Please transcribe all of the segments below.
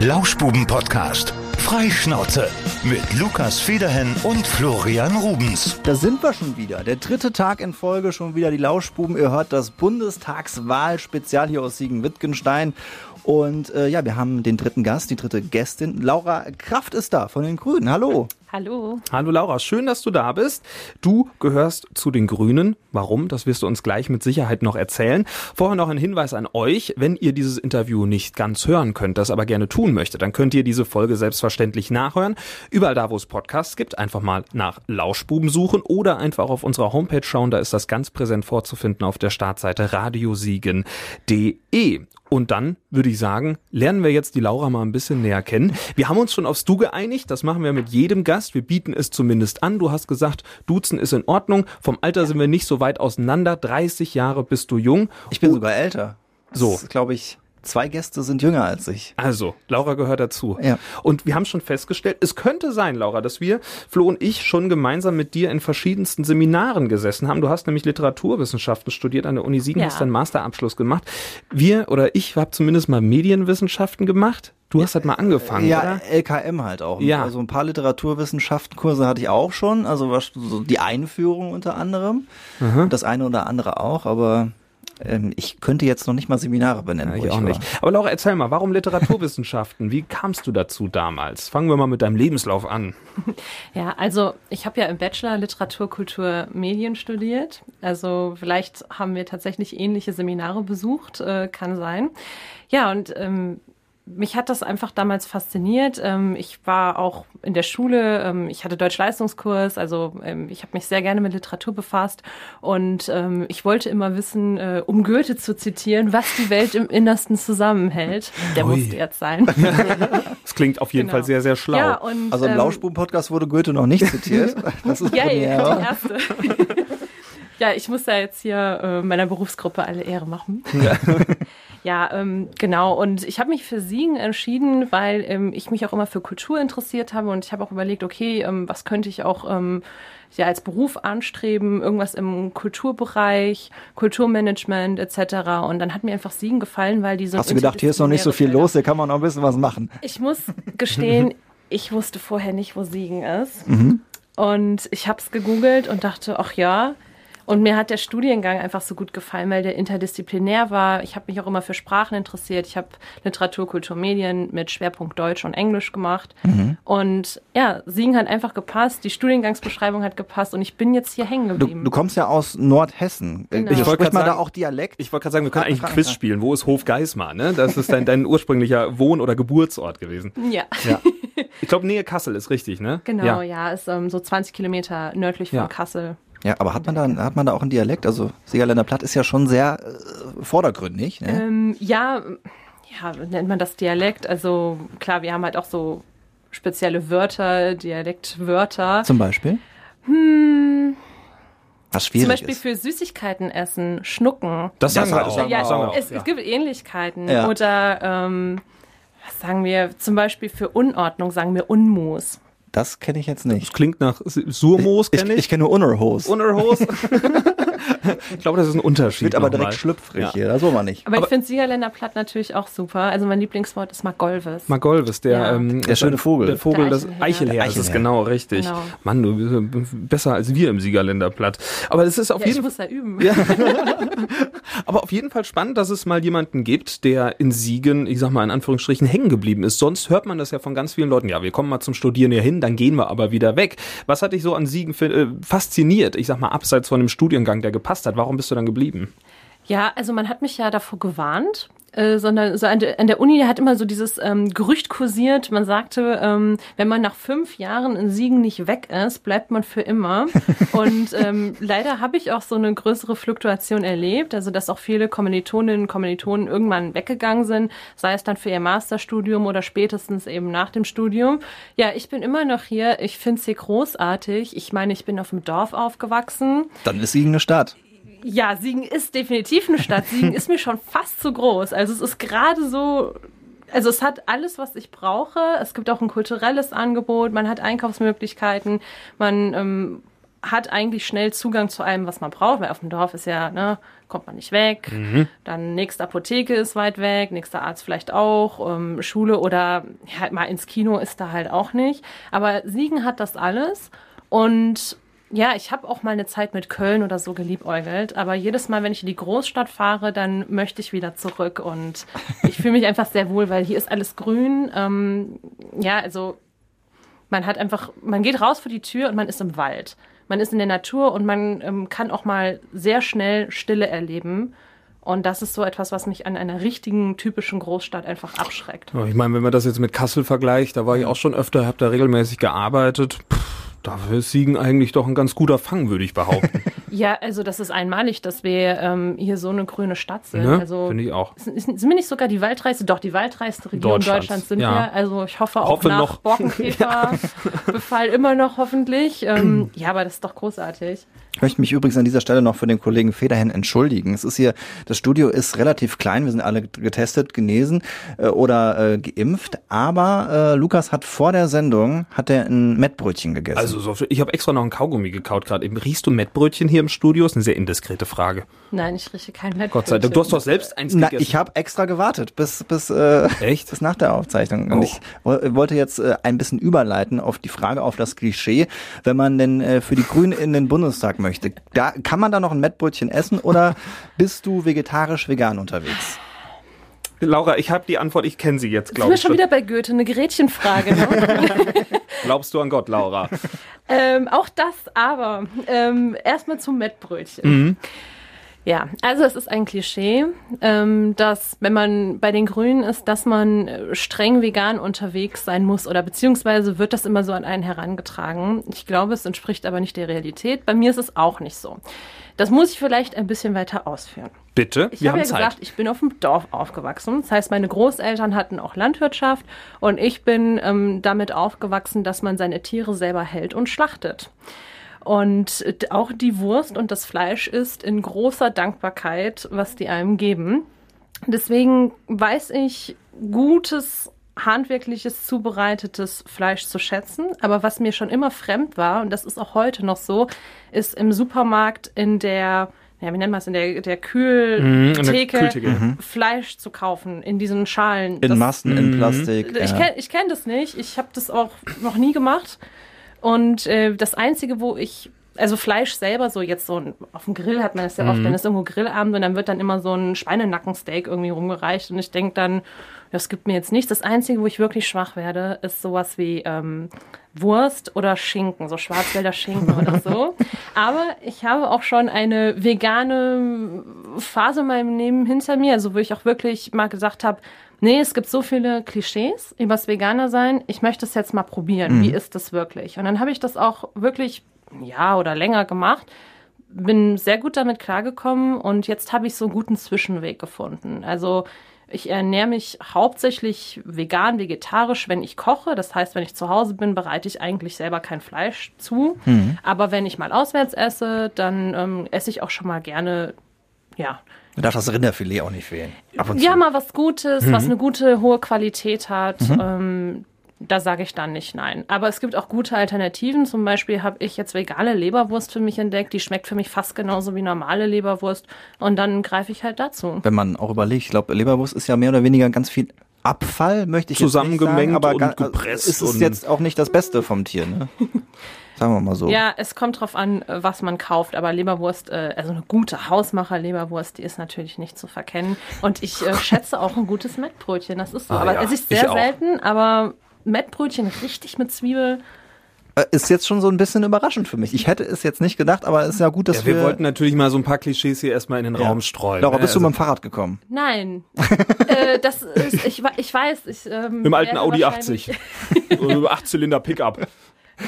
Lauschbuben-Podcast. Freischnauze mit Lukas Federhen und Florian Rubens. Da sind wir schon wieder. Der dritte Tag in Folge schon wieder die Lauschbuben. Ihr hört das Bundestagswahl-Spezial hier aus Siegen-Wittgenstein. Und äh, ja, wir haben den dritten Gast, die dritte Gästin. Laura Kraft ist da von den Grünen. Hallo. Hallo. Hallo Laura, schön, dass du da bist. Du gehörst zu den Grünen. Warum? Das wirst du uns gleich mit Sicherheit noch erzählen. Vorher noch ein Hinweis an euch. Wenn ihr dieses Interview nicht ganz hören könnt, das aber gerne tun möchtet, dann könnt ihr diese Folge selbstverständlich nachhören. Überall da, wo es Podcasts gibt, einfach mal nach Lauschbuben suchen oder einfach auf unserer Homepage schauen. Da ist das ganz präsent vorzufinden auf der Startseite radiosiegen.de. Und dann würde ich sagen, lernen wir jetzt die Laura mal ein bisschen näher kennen. Wir haben uns schon aufs Du geeinigt. Das machen wir mit jedem Gast. Wir bieten es zumindest an. Du hast gesagt, Duzen ist in Ordnung. Vom Alter sind wir nicht so weit auseinander. 30 Jahre bist du jung. Ich bin sogar älter. So. glaube ich. Zwei Gäste sind jünger als ich. Also, Laura gehört dazu. Ja. Und wir haben schon festgestellt, es könnte sein, Laura, dass wir, Flo und ich, schon gemeinsam mit dir in verschiedensten Seminaren gesessen haben. Du hast nämlich Literaturwissenschaften studiert an der Uni Siegen, Ja. hast deinen Masterabschluss gemacht. Wir oder ich habe zumindest mal Medienwissenschaften gemacht. Du hast halt mal angefangen, Ja, oder? LKM halt auch. Ja. Also ein paar Literaturwissenschaftenkurse hatte ich auch schon. Also was- so die Einführung unter anderem. Das eine oder andere auch, aber ähm, ich könnte jetzt noch nicht mal Seminare benennen. Ja, wo ich auch war. nicht. Aber Laura, erzähl mal, warum Literaturwissenschaften? Wie kamst du dazu damals? Fangen wir mal mit deinem Lebenslauf an. Ja, also ich habe ja im Bachelor Literatur, Kultur, Medien studiert. Also vielleicht haben wir tatsächlich ähnliche Seminare besucht, äh, kann sein. Ja, und ähm, mich hat das einfach damals fasziniert. Ähm, ich war auch in der Schule, ähm, ich hatte Deutsch-Leistungskurs, also ähm, ich habe mich sehr gerne mit Literatur befasst und ich wollte immer wissen, äh, um Goethe zu zitieren, was die Welt im Innersten zusammenhält. Der Ui. musste jetzt sein. Das klingt auf jeden Genau. Fall sehr, sehr schlau. Ja, und, Also im ähm, Lauschbuben-Podcast wurde Goethe noch nicht zitiert. Das ist Ja, ja, die erste. Ja, ich muss da jetzt hier äh, meiner Berufsgruppe alle Ehre machen. Ja, ähm, genau. Und ich habe mich für Siegen entschieden, weil ähm, ich mich auch immer für Kultur interessiert habe und ich habe auch überlegt, okay, ähm, was könnte ich auch ähm, ja als Beruf anstreben, irgendwas im Kulturbereich, Kulturmanagement etc. Und dann hat mir einfach Siegen gefallen, weil die so Hast du gedacht, hier ist noch nicht so viel los, hier kann man noch ein bisschen was machen. ich muss gestehen, ich wusste vorher nicht, wo Siegen ist. Und ich habe es gegoogelt und dachte, ach ja. Und mir hat der Studiengang einfach so gut gefallen, weil der interdisziplinär war. Ich habe mich auch immer für Sprachen interessiert. Ich habe Literatur, Kultur, Medien mit Schwerpunkt Deutsch und Englisch gemacht. Und ja, Siegen hat einfach gepasst. Die Studiengangsbeschreibung hat gepasst und ich bin jetzt hier hängen Du, geblieben. du kommst ja aus Nordhessen. Genau. Ich wollte man da auch Dialekt? Ich wollte gerade sagen, wir können eigentlich ein frag- Quiz spielen. Wo ist Hof Geismar? Ne? Das ist dein, dein ursprünglicher Wohn- oder Geburtsort gewesen. ja. Ja. Ich glaube, Nähe Kassel ist richtig, ne? Genau, Ja. ja, ist ähm, so 20 Kilometer nördlich von Ja. Kassel. Ja, aber hat man da, hat man da auch einen Dialekt? Also Siegerländer Platt ist ja schon sehr äh, vordergründig. Ne? Ähm, ja, ja, nennt man das Dialekt. Also klar, wir haben halt auch so spezielle Wörter, Dialektwörter. Zum Beispiel? Was schwierig Zum Beispiel ist. für Süßigkeiten essen, Schnucken. Das sagen wir, sagen ja, auch. es, ja. es gibt Ähnlichkeiten. Ja. Oder ähm, was sagen wir? Zum Beispiel für Unordnung sagen wir Unmus. Das kenne ich jetzt Das nicht. klingt nach Surmoos, Ich, kenne ich. ich kenne nur Unerhos. Unerhos. ich glaube, das ist ein Unterschied. Wird aber direkt schlüpfrig Ja. hier. Das soll man nicht. Aber, Aber- ich finde Siegerländer Platt natürlich auch super. Also mein Lieblingswort ist Magolvis. Magolvis, der, Ja. ähm, Der schöne Vogel. Der Vogel, Der das Eichelherr. Eichelherr, das ist Eichelherr. genau richtig. Genau. Mann, du bist besser als wir im Siegerländerplatt. Aber das ist auf ja, ich jeden muss da üben. Aber auf jeden Fall spannend, dass es mal jemanden gibt, der in Siegen, ich sag mal in Anführungsstrichen, hängen geblieben ist. Sonst hört man das ja von ganz vielen Leuten. Ja, wir kommen mal zum Studieren hier hin, dann gehen wir aber wieder weg. Was hat dich so an Siegen äh, fasziniert? Ich sag mal, abseits von dem Studiengang, der gepasst hat. Warum bist du dann geblieben? Ja, also man hat mich ja davor gewarnt, äh, sondern so an, der, an der Uni hat immer so dieses ähm, Gerücht kursiert. Man sagte, ähm, wenn man nach fünf Jahren in Siegen nicht weg ist, bleibt man für immer. Und ähm, leider habe ich auch so eine größere Fluktuation erlebt, also dass auch viele Kommilitoninnen und Kommilitonen irgendwann weggegangen sind, sei es dann für ihr Masterstudium oder spätestens eben nach dem Studium. Ja, ich bin immer noch hier. Ich finde es hier großartig. Ich meine, ich bin auf dem Dorf aufgewachsen. Dann ist Siegen eine Stadt. Ja, Siegen ist definitiv eine Stadt. Siegen ist mir schon fast zu groß. Also es ist gerade so, also es hat alles, was ich brauche. Es gibt auch ein kulturelles Angebot, man hat Einkaufsmöglichkeiten, man ähm, hat eigentlich schnell Zugang zu allem, was man braucht, weil auf dem Dorf ist ja ne, kommt man nicht weg. Dann nächste Apotheke ist weit weg, nächster Arzt vielleicht auch, ähm, Schule oder ja, mal ins Kino ist da halt auch nicht. Aber Siegen hat das alles und ja, ich habe auch mal eine Zeit mit Köln oder so geliebäugelt, aber jedes Mal, wenn ich in die Großstadt fahre, dann möchte ich wieder zurück und ich fühle mich einfach sehr wohl, weil hier ist alles grün. Ähm, ja, also man hat einfach, man geht raus vor die Tür und man ist im Wald. Man ist in der Natur und man ähm, kann auch mal sehr schnell Stille erleben. Und das ist so etwas, was mich an einer richtigen, typischen Großstadt einfach abschreckt. Ich meine, wenn man das jetzt mit Kassel vergleicht, da war ich auch schon öfter, habe da regelmäßig gearbeitet. Puh, dafür ist Siegen eigentlich doch ein ganz guter Fang, würde ich behaupten. Ja, also das ist einmalig, dass wir ähm, hier so eine grüne Stadt sind. ne? Also Finde ich auch. Sind, sind wir nicht sogar die waldreichste? Doch, die waldreichste Region Deutschlands, Deutschlands, sind ja. wir. Also ich hoffe auch Hoffe nach noch. Borkenkäferbefall immer noch hoffentlich. Ähm, ja, aber das ist doch großartig. Ich möchte mich übrigens an dieser Stelle noch für den Kollegen Federhen entschuldigen. Es ist hier, das Studio ist relativ klein, wir sind alle getestet, genesen äh, oder äh, geimpft, aber äh, Lukas hat vor der Sendung, hat er ein Mettbrötchen gegessen. Also so, ich habe extra noch ein Kaugummi gekaut gerade. Eben riechst du Mettbrötchen hier im Studio? Ist eine sehr indiskrete Frage. Nein, ich rieche kein Mettbrötchen. Gott sei Dank. Du hast doch selbst eins Na, gegessen. ich habe extra gewartet bis bis äh, Echt? bis nach der Aufzeichnung und Oh. ich wo- wollte jetzt äh, ein bisschen überleiten auf die Frage auf das Klischee, wenn man denn äh, für die Grünen in den Bundestag möchte. Da kann man da noch ein Mettbrötchen essen oder bist du vegetarisch vegan unterwegs? Laura, ich habe die Antwort, ich kenne sie jetzt, Sind glaube wir ich. schon wieder bei Goethe, eine Gretchenfrage. Ne? Glaubst du an Gott, Laura? ähm, auch das, aber ähm, erstmal zum Mettbrötchen. Mhm. Ja, also es ist ein Klischee, ähm, dass wenn man bei den Grünen ist, dass man äh, streng vegan unterwegs sein muss oder beziehungsweise wird das immer so an einen herangetragen. Ich glaube, es entspricht aber nicht der Realität. Bei mir ist es auch nicht so. Das muss ich vielleicht ein bisschen weiter ausführen. Bitte? Ich habe ja Zeit. gesagt, ich bin auf dem Dorf aufgewachsen. Das heißt, meine Großeltern hatten auch Landwirtschaft und ich bin ähm, damit aufgewachsen, dass man seine Tiere selber hält und schlachtet. Und auch die Wurst und das Fleisch ist in großer Dankbarkeit, was die einem geben. Deswegen weiß ich gutes handwerkliches zubereitetes Fleisch zu schätzen. Aber was mir schon immer fremd war, und das ist auch heute noch so, ist im Supermarkt in der, ja, wie nennt man es, in der, der Mhm, der Kühltheke, Kühltheke. Fleisch zu kaufen in diesen Schalen. In Das- Massen, in Plastik. ich ja. kenne ich kenn das nicht. Ich habe das auch noch nie gemacht. Und äh, das Einzige, wo ich, also Fleisch selber, so jetzt so ein, auf dem Grill hat man das ja oft, dann ist irgendwo Grillabend und dann wird dann immer so ein Schweinenackensteak irgendwie rumgereicht. Und ich denk dann, das gibt mir jetzt nichts. Das Einzige, wo ich wirklich schwach werde, ist sowas wie ähm, Wurst oder Schinken, so Schwarzwälder Schinken oder so. Aber ich habe auch schon eine vegane Phase in meinem Leben hinter mir, also wo ich auch wirklich mal gesagt habe, nee, es gibt so viele Klischees übers Veganer sein, ich möchte es jetzt mal probieren. Wie ist das wirklich? Und dann habe ich das auch wirklich Jahr oder länger gemacht bin sehr gut damit klargekommen und jetzt habe ich so einen guten Zwischenweg gefunden. Also ich ernähre mich hauptsächlich vegan, vegetarisch, wenn ich koche. Das heißt, wenn ich zu Hause bin, bereite ich eigentlich selber kein Fleisch zu. Aber wenn ich mal auswärts esse, dann ähm, esse ich auch schon mal gerne, ja, Da darf das Rinderfilet auch nicht fehlen. Ab und ja, zu. mal was Gutes, was eine gute, hohe Qualität hat. Ähm, da sage ich dann nicht nein. Aber es gibt auch gute Alternativen. Zum Beispiel habe ich jetzt vegane Leberwurst für mich entdeckt. Die schmeckt für mich fast genauso wie normale Leberwurst. Und dann greife ich halt dazu. Wenn man auch überlegt, ich glaube, Leberwurst ist ja mehr oder weniger ganz viel Abfall, möchte ich jetzt nicht sagen, Zusammengemengt aber und also gepresst ist es und- jetzt auch nicht das Beste vom Tier, ne? Sagen wir mal so. Ja, es kommt drauf an, äh, was man kauft. Aber Leberwurst, äh, also eine gute Hausmacher-Leberwurst, die ist natürlich nicht zu verkennen. Und ich äh, schätze auch ein gutes Mettbrötchen. Das ist so. Ah, aber ja, es ist ich sehr auch. selten, aber Mettbrötchen richtig mit Zwiebel. Äh, Ist jetzt schon so ein bisschen überraschend für mich. Ich hätte es jetzt nicht gedacht, aber es ist ja gut, dass Ja, wir wollten natürlich mal so ein paar Klischees hier erstmal in den Ja. Raum streuen. Laura, ne? bist du Also mit dem Fahrrad gekommen? Nein, äh, das ist, ich, ich weiß. Ich, ähm, Im alten Audi wahrscheinlich- 80. So Achtzylinder Pickup.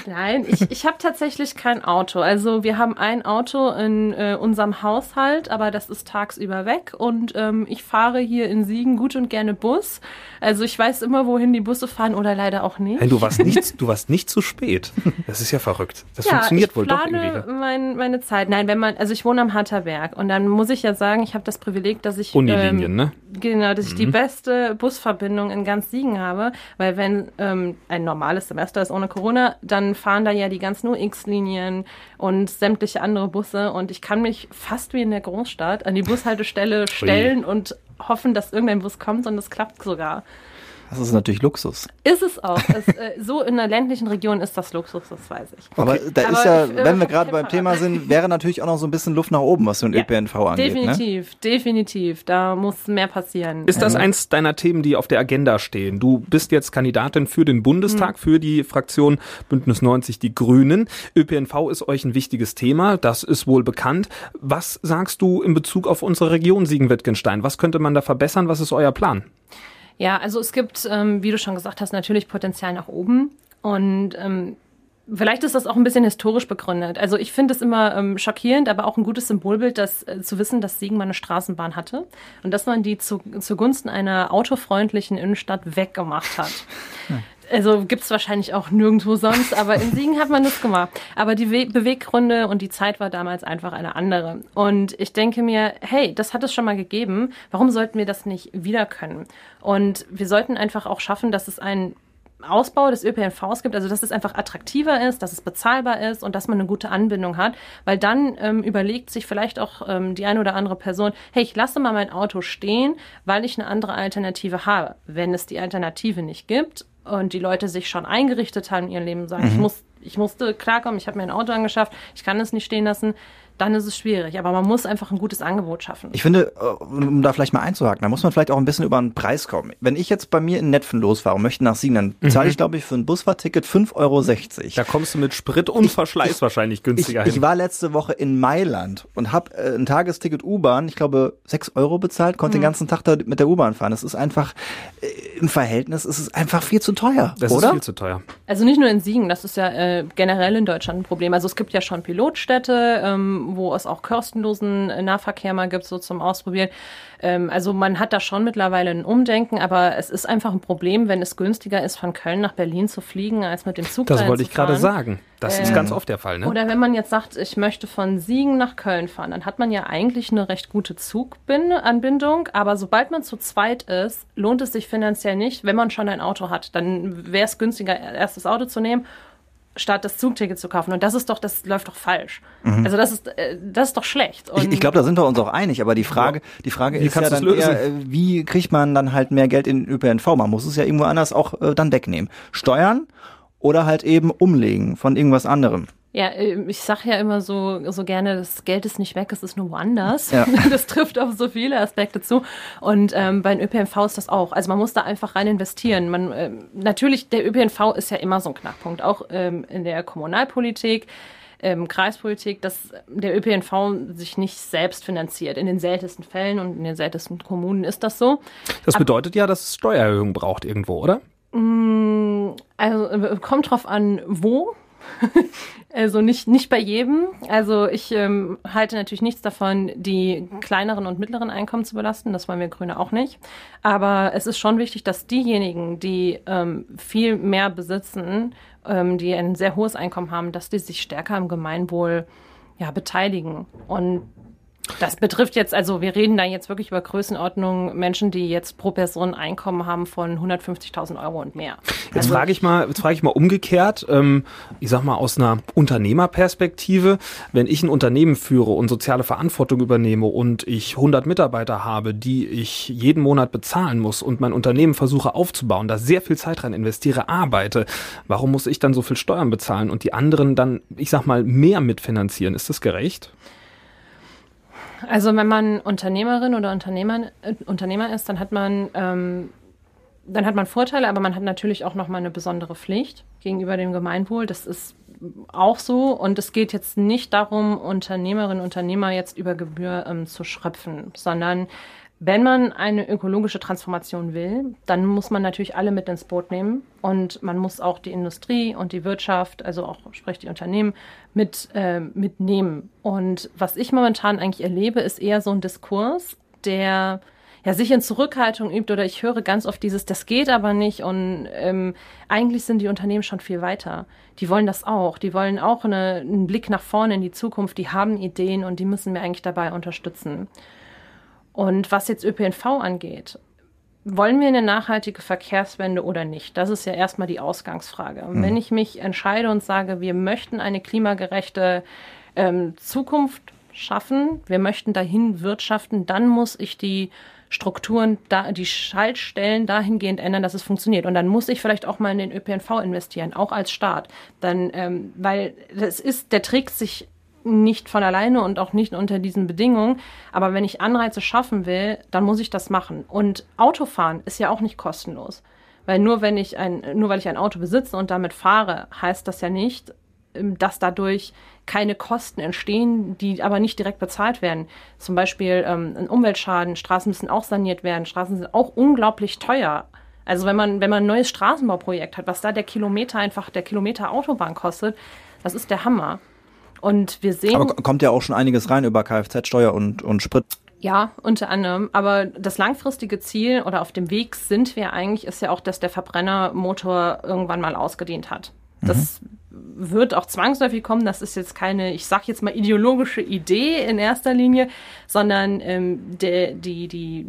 Nein, ich, ich habe tatsächlich kein Auto. Also wir haben ein Auto in äh, unserem Haushalt, aber das ist tagsüber weg und ähm, ich fahre hier in Siegen gut und gerne Bus. Also ich weiß immer, wohin die Busse fahren oder leider auch nicht. Hey, du warst nicht, du warst nicht zu spät. Das ist ja verrückt. Das ja, funktioniert ich wohl doch irgendwie. Mein, meine Zeit. Nein, wenn man, also ich wohne am Hatterberg und dann muss ich ja sagen, ich habe das Privileg, dass ich Unilinien, ähm, ne? Genau, dass ich Mhm. die beste Busverbindung in ganz Siegen habe, weil wenn ähm, ein normales Semester ist ohne Corona, dann dann fahren da ja die ganzen UX-Linien und sämtliche andere Busse und ich kann mich fast wie in der Großstadt an die Bushaltestelle stellen und hoffen, dass irgendein Bus kommt und es klappt sogar. Das ist natürlich Luxus. Ist es auch. Es, äh, so in einer ländlichen Region ist das Luxus, das weiß ich. Aber da Aber ist ja, ich, äh, wenn wir gerade beim. Thema sind, wäre natürlich auch noch so ein bisschen Luft nach oben, was so ein Ja, ÖPNV angeht. Ne? Definitiv, definitiv. Da muss mehr passieren. Ist das eins deiner Themen, die auf der Agenda stehen? Du bist jetzt Kandidatin für den Bundestag, für die Fraktion Bündnis 90 Die Grünen. ÖPNV ist euch ein wichtiges Thema, das ist wohl bekannt. Was sagst du in Bezug auf unsere Region Siegen-Wittgenstein? Was könnte man da verbessern? Was ist euer Plan? Ja, also es gibt, ähm, wie du schon gesagt hast, natürlich Potenzial nach oben. Und ähm, vielleicht ist das auch ein bisschen historisch begründet. Also ich finde es immer ähm, schockierend, aber auch ein gutes Symbolbild, dass, äh, zu wissen, dass Siegen mal eine Straßenbahn hatte und dass man die zu, zugunsten einer autofreundlichen Innenstadt weggemacht hat. Also gibt's wahrscheinlich auch nirgendwo sonst, aber in Siegen hat man das gemacht. Aber die We Beweggründe und die Zeit war damals einfach eine andere. Und ich denke mir, hey, das hat es schon mal gegeben. Warum sollten wir das nicht wieder können? Und wir sollten einfach auch schaffen, dass es einen Ausbau des ÖPNVs gibt, also dass es einfach attraktiver ist, dass es bezahlbar ist und dass man eine gute Anbindung hat, weil dann ähm, überlegt sich vielleicht auch ähm, die eine oder andere Person, hey, ich lasse mal mein Auto stehen, weil ich eine andere Alternative habe. Wenn es die Alternative nicht gibt und die Leute sich schon eingerichtet haben in ihrem Leben, sagen, ich muss, ich musste klarkommen, ich habe mir ein Auto angeschafft, ich kann es nicht stehen lassen, dann ist es schwierig. Aber man muss einfach ein gutes Angebot schaffen. Ich finde, äh, um da vielleicht mal einzuhaken, da muss man vielleicht auch ein bisschen über den Preis kommen. Wenn ich jetzt bei mir in Netfen losfahre und möchte nach Siegen, dann bezahle ich, glaube ich, für ein Busfahrticket 5,60 Euro. Da kommst du mit Sprit und Verschleiß wahrscheinlich Ich, günstiger ich hin. war letzte Woche in Mailand und habe äh, ein Tagesticket U-Bahn, ich glaube, 6 Euro bezahlt, konnte Mhm. den ganzen Tag da mit der U-Bahn fahren. Das ist einfach, äh, im Verhältnis ist es einfach viel zu teuer, Das oder? ist viel zu teuer. Also nicht nur in Siegen, das ist ja äh, generell in Deutschland ein Problem. Also es gibt ja schon Pilotstädte, ähm, wo es auch kostenlosen äh, Nahverkehr mal gibt, so zum Ausprobieren. Ähm, also man hat da schon mittlerweile ein Umdenken, aber es ist einfach ein Problem, wenn es günstiger ist, von Köln nach Berlin zu fliegen, als mit dem Zug Das wollte ich gerade sagen. Das ist Ähm, ganz oft der Fall, ne? Oder wenn man jetzt sagt, ich möchte von Siegen nach Köln fahren, dann hat man ja eigentlich eine recht gute Zuganbindung, aber sobald man zu zweit ist, lohnt es sich finanziell nicht, wenn man schon ein Auto hat. Dann wäre es günstiger, erst das Auto zu nehmen, statt das Zugticket zu kaufen. Und das ist doch, das läuft doch falsch. Also das ist, äh, das ist doch schlecht. Und Ich, ich glaube, da sind wir uns auch einig, aber die Frage, die Frage Wie ist ja dann eher, äh, wie kriegt man dann halt mehr Geld in den ÖPNV? Man muss es ja irgendwo anders auch äh, dann wegnehmen. Steuern oder halt eben umlegen von irgendwas anderem. Ja, äh, ich sage ja immer so, so gerne, das Geld ist nicht weg, es ist nur woanders. Ja. Das trifft auf so viele Aspekte zu. Und ähm, beim ÖPNV ist das auch. Also man muss da einfach rein investieren. Man, ähm, natürlich, der ÖPNV ist ja immer so ein Knackpunkt, auch ähm, in der Kommunalpolitik. Ähm, Kreispolitik, dass der ÖPNV sich nicht selbst finanziert. In den seltensten Fällen und in den seltensten Kommunen ist das so. Das bedeutet ja, dass es Steuererhöhungen braucht irgendwo, oder? Also äh, kommt drauf an, wo. also nicht, nicht bei jedem. Also ich ähm, halte natürlich nichts davon, die kleineren und mittleren Einkommen zu belasten. Das wollen wir Grüne auch nicht. Aber es ist schon wichtig, dass diejenigen, die ähm, viel mehr besitzen, ähm, die ein sehr hohes Einkommen haben, dass die sich stärker am Gemeinwohl ja, beteiligen. Und das betrifft jetzt, also wir reden da jetzt wirklich über Größenordnungen Menschen, die jetzt pro Person Einkommen haben von 150.000 Euro und mehr. Jetzt Also- frage ich mal, jetzt frage ich mal umgekehrt, ähm, ich sag mal aus einer Unternehmerperspektive, wenn ich ein Unternehmen führe und soziale Verantwortung übernehme und ich 100 Mitarbeiter habe, die ich jeden Monat bezahlen muss und mein Unternehmen versuche aufzubauen, da sehr viel Zeit rein investiere, arbeite, warum muss ich dann so viel Steuern bezahlen und die anderen dann, ich sag mal, mehr mitfinanzieren? Ist das gerecht? Also wenn man Unternehmerin oder Unternehmer, äh, Unternehmer ist, dann hat man ähm, dann hat man Vorteile, aber man hat natürlich auch noch mal eine besondere Pflicht gegenüber dem Gemeinwohl. Das ist auch so und es geht jetzt nicht darum, Unternehmerinnen und Unternehmer jetzt über Gebühr ähm, zu schröpfen, sondern wenn man eine ökologische Transformation will, dann muss man natürlich alle mit ins Boot nehmen und man muss auch die Industrie und die Wirtschaft, also auch sprich die Unternehmen, mit äh, mitnehmen. Und was ich momentan eigentlich erlebe, ist eher so ein Diskurs, der ja, sich in Zurückhaltung übt oder ich höre ganz oft dieses, das geht aber nicht und ähm, eigentlich sind die Unternehmen schon viel weiter. Die wollen das auch. Die wollen auch eine, einen Blick nach vorne in die Zukunft. Die haben Ideen und die müssen wir eigentlich dabei unterstützen. Und was jetzt ÖPNV angeht, wollen wir eine nachhaltige Verkehrswende oder nicht? Das ist ja erstmal die Ausgangsfrage. Und wenn ich mich entscheide und sage, wir möchten eine klimagerechte ähm, Zukunft schaffen, wir möchten dahin wirtschaften, dann muss ich die Strukturen, da, die Schaltstellen dahingehend ändern, dass es funktioniert. Und dann muss ich vielleicht auch mal in den ÖPNV investieren, auch als Staat. Dann, ähm, weil das ist, der trägt sich nicht von alleine und auch nicht unter diesen Bedingungen. Aber wenn ich Anreize schaffen will, dann muss ich das machen. Und Autofahren ist ja auch nicht kostenlos. Weil nur wenn ich ein, nur weil ich ein Auto besitze und damit fahre, heißt das ja nicht, ähm, dass dadurch keine Kosten entstehen, die aber nicht direkt bezahlt werden. Zum Beispiel ähm, ein Umweltschaden, Straßen müssen auch saniert werden, Straßen sind auch unglaublich teuer. Also wenn man, wenn man ein neues Straßenbauprojekt hat, was da der Kilometer einfach, der Kilometer Autobahn kostet, das ist der Hammer. Und wir sehen. Aber kommt ja auch schon einiges rein über Kfz-Steuer und, und Sprit. Ja, unter anderem. Aber das langfristige Ziel oder auf dem Weg sind wir eigentlich, ist ja auch, dass der Verbrennermotor irgendwann mal ausgedient hat. Das mhm. wird auch zwangsläufig kommen. Das ist jetzt keine, ich sag jetzt mal, ideologische Idee in erster Linie, sondern ähm, der, die, die,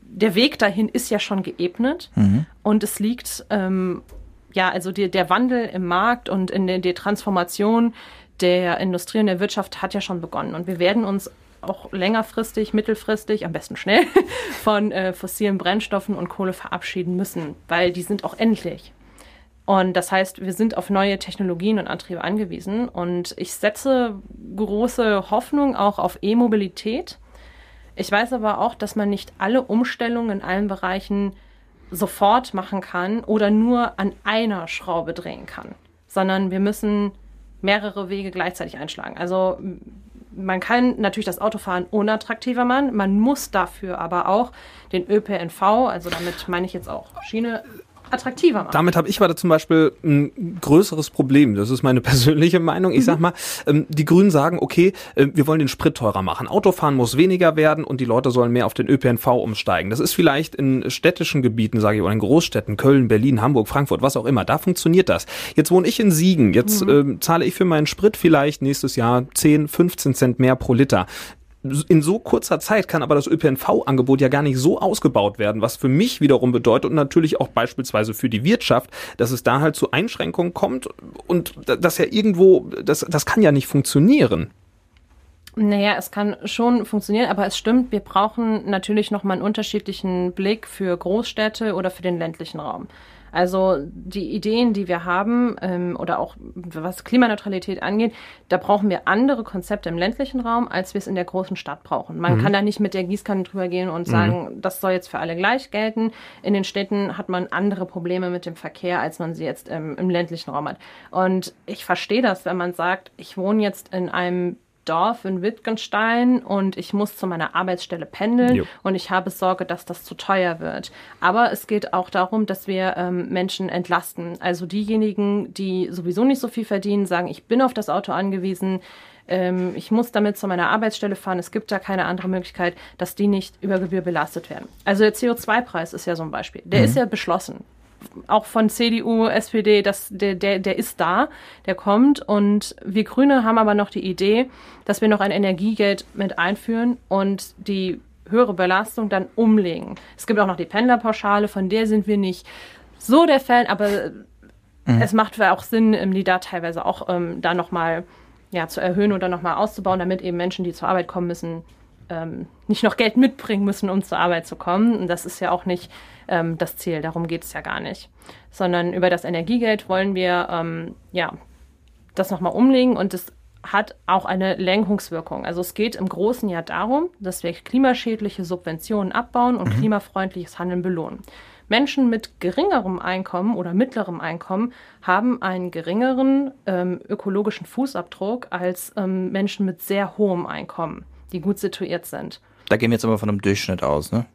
der Weg dahin ist ja schon geebnet mhm. und es liegt, ähm, ja, also die, der Wandel im Markt und in der, der Transformation der Industrie und der Wirtschaft hat ja schon begonnen. Und wir werden uns auch längerfristig, mittelfristig, am besten schnell, von äh, fossilen Brennstoffen und Kohle verabschieden müssen, weil die sind auch endlich. Und das heißt, wir sind auf neue Technologien und Antriebe angewiesen. Und ich setze große Hoffnung auch auf E-Mobilität. Ich weiß aber auch, dass man nicht alle Umstellungen in allen Bereichen sofort machen kann oder nur an einer Schraube drehen kann, sondern wir müssen mehrere Wege gleichzeitig einschlagen. Also man kann natürlich das Autofahren unattraktiver machen, man muss dafür aber auch den ÖPNV, also damit meine ich jetzt auch Schiene, attraktiver machen. Damit habe ich weiter zum Beispiel ein größeres Problem. Das ist meine persönliche Meinung. Ich sag mhm. mal, ähm, die Grünen sagen, okay, äh, wir wollen den Sprit teurer machen. Autofahren muss weniger werden und die Leute sollen mehr auf den ÖPNV umsteigen. Das ist vielleicht in städtischen Gebieten, sage ich, oder in Großstädten, Köln, Berlin, Hamburg, Frankfurt, was auch immer. Da funktioniert das. Jetzt wohne ich in Siegen. Jetzt mhm. äh, zahle ich für meinen Sprit vielleicht nächstes Jahr 10, 15 Cent mehr pro Liter in so kurzer Zeit kann aber das ÖPNV-Angebot ja gar nicht so ausgebaut werden, was für mich wiederum bedeutet und natürlich auch beispielsweise für die Wirtschaft, dass es da halt zu Einschränkungen kommt und das ja irgendwo, das, das kann ja nicht funktionieren. Naja, es kann schon funktionieren, aber es stimmt, wir brauchen natürlich nochmal einen unterschiedlichen Blick für Großstädte oder für den ländlichen Raum. Also die Ideen, die wir haben ähm, oder auch was Klimaneutralität angeht, da brauchen wir andere Konzepte im ländlichen Raum, als wir es in der großen Stadt brauchen. Man mhm. kann da nicht mit der Gießkanne drüber gehen und sagen, mhm. das soll jetzt für alle gleich gelten. In den Städten hat man andere Probleme mit dem Verkehr, als man sie jetzt ähm, im ländlichen Raum hat. Und ich verstehe das, wenn man sagt, ich wohne jetzt in einem Dorf in Wittgenstein und ich muss zu meiner Arbeitsstelle pendeln jo. und ich habe Sorge, dass das zu teuer wird. Aber es geht auch darum, dass wir ähm, Menschen entlasten. Also diejenigen, die sowieso nicht so viel verdienen, sagen, ich bin auf das Auto angewiesen, ähm, ich muss damit zu meiner Arbeitsstelle fahren, es gibt da keine andere Möglichkeit, dass die nicht über Gebühr belastet werden. Also der CO2-Preis ist ja so ein Beispiel. Der mhm. ist ja beschlossen auch von CDU, SPD, das, der, der, der ist da, der kommt. Und wir Grüne haben aber noch die Idee, dass wir noch ein Energiegeld mit einführen und die höhere Belastung dann umlegen. Es gibt auch noch die Pendlerpauschale, von der sind wir nicht so der Fan, aber mhm. es macht auch Sinn, die da teilweise auch ähm, da nochmal ja, zu erhöhen oder nochmal auszubauen, damit eben Menschen, die zur Arbeit kommen müssen, ähm, nicht noch Geld mitbringen müssen, um zur Arbeit zu kommen. Und das ist ja auch nicht ähm, das Ziel, darum geht es ja gar nicht. Sondern über das Energiegeld wollen wir ähm, ja, das nochmal umlegen und es hat auch eine Lenkungswirkung. Also es geht im Großen ja darum, dass wir klimaschädliche Subventionen abbauen und mhm. klimafreundliches Handeln belohnen. Menschen mit geringerem Einkommen oder mittlerem Einkommen haben einen geringeren ähm, ökologischen Fußabdruck als ähm, Menschen mit sehr hohem Einkommen die gut situiert sind. Da gehen wir jetzt aber von einem Durchschnitt aus, ne?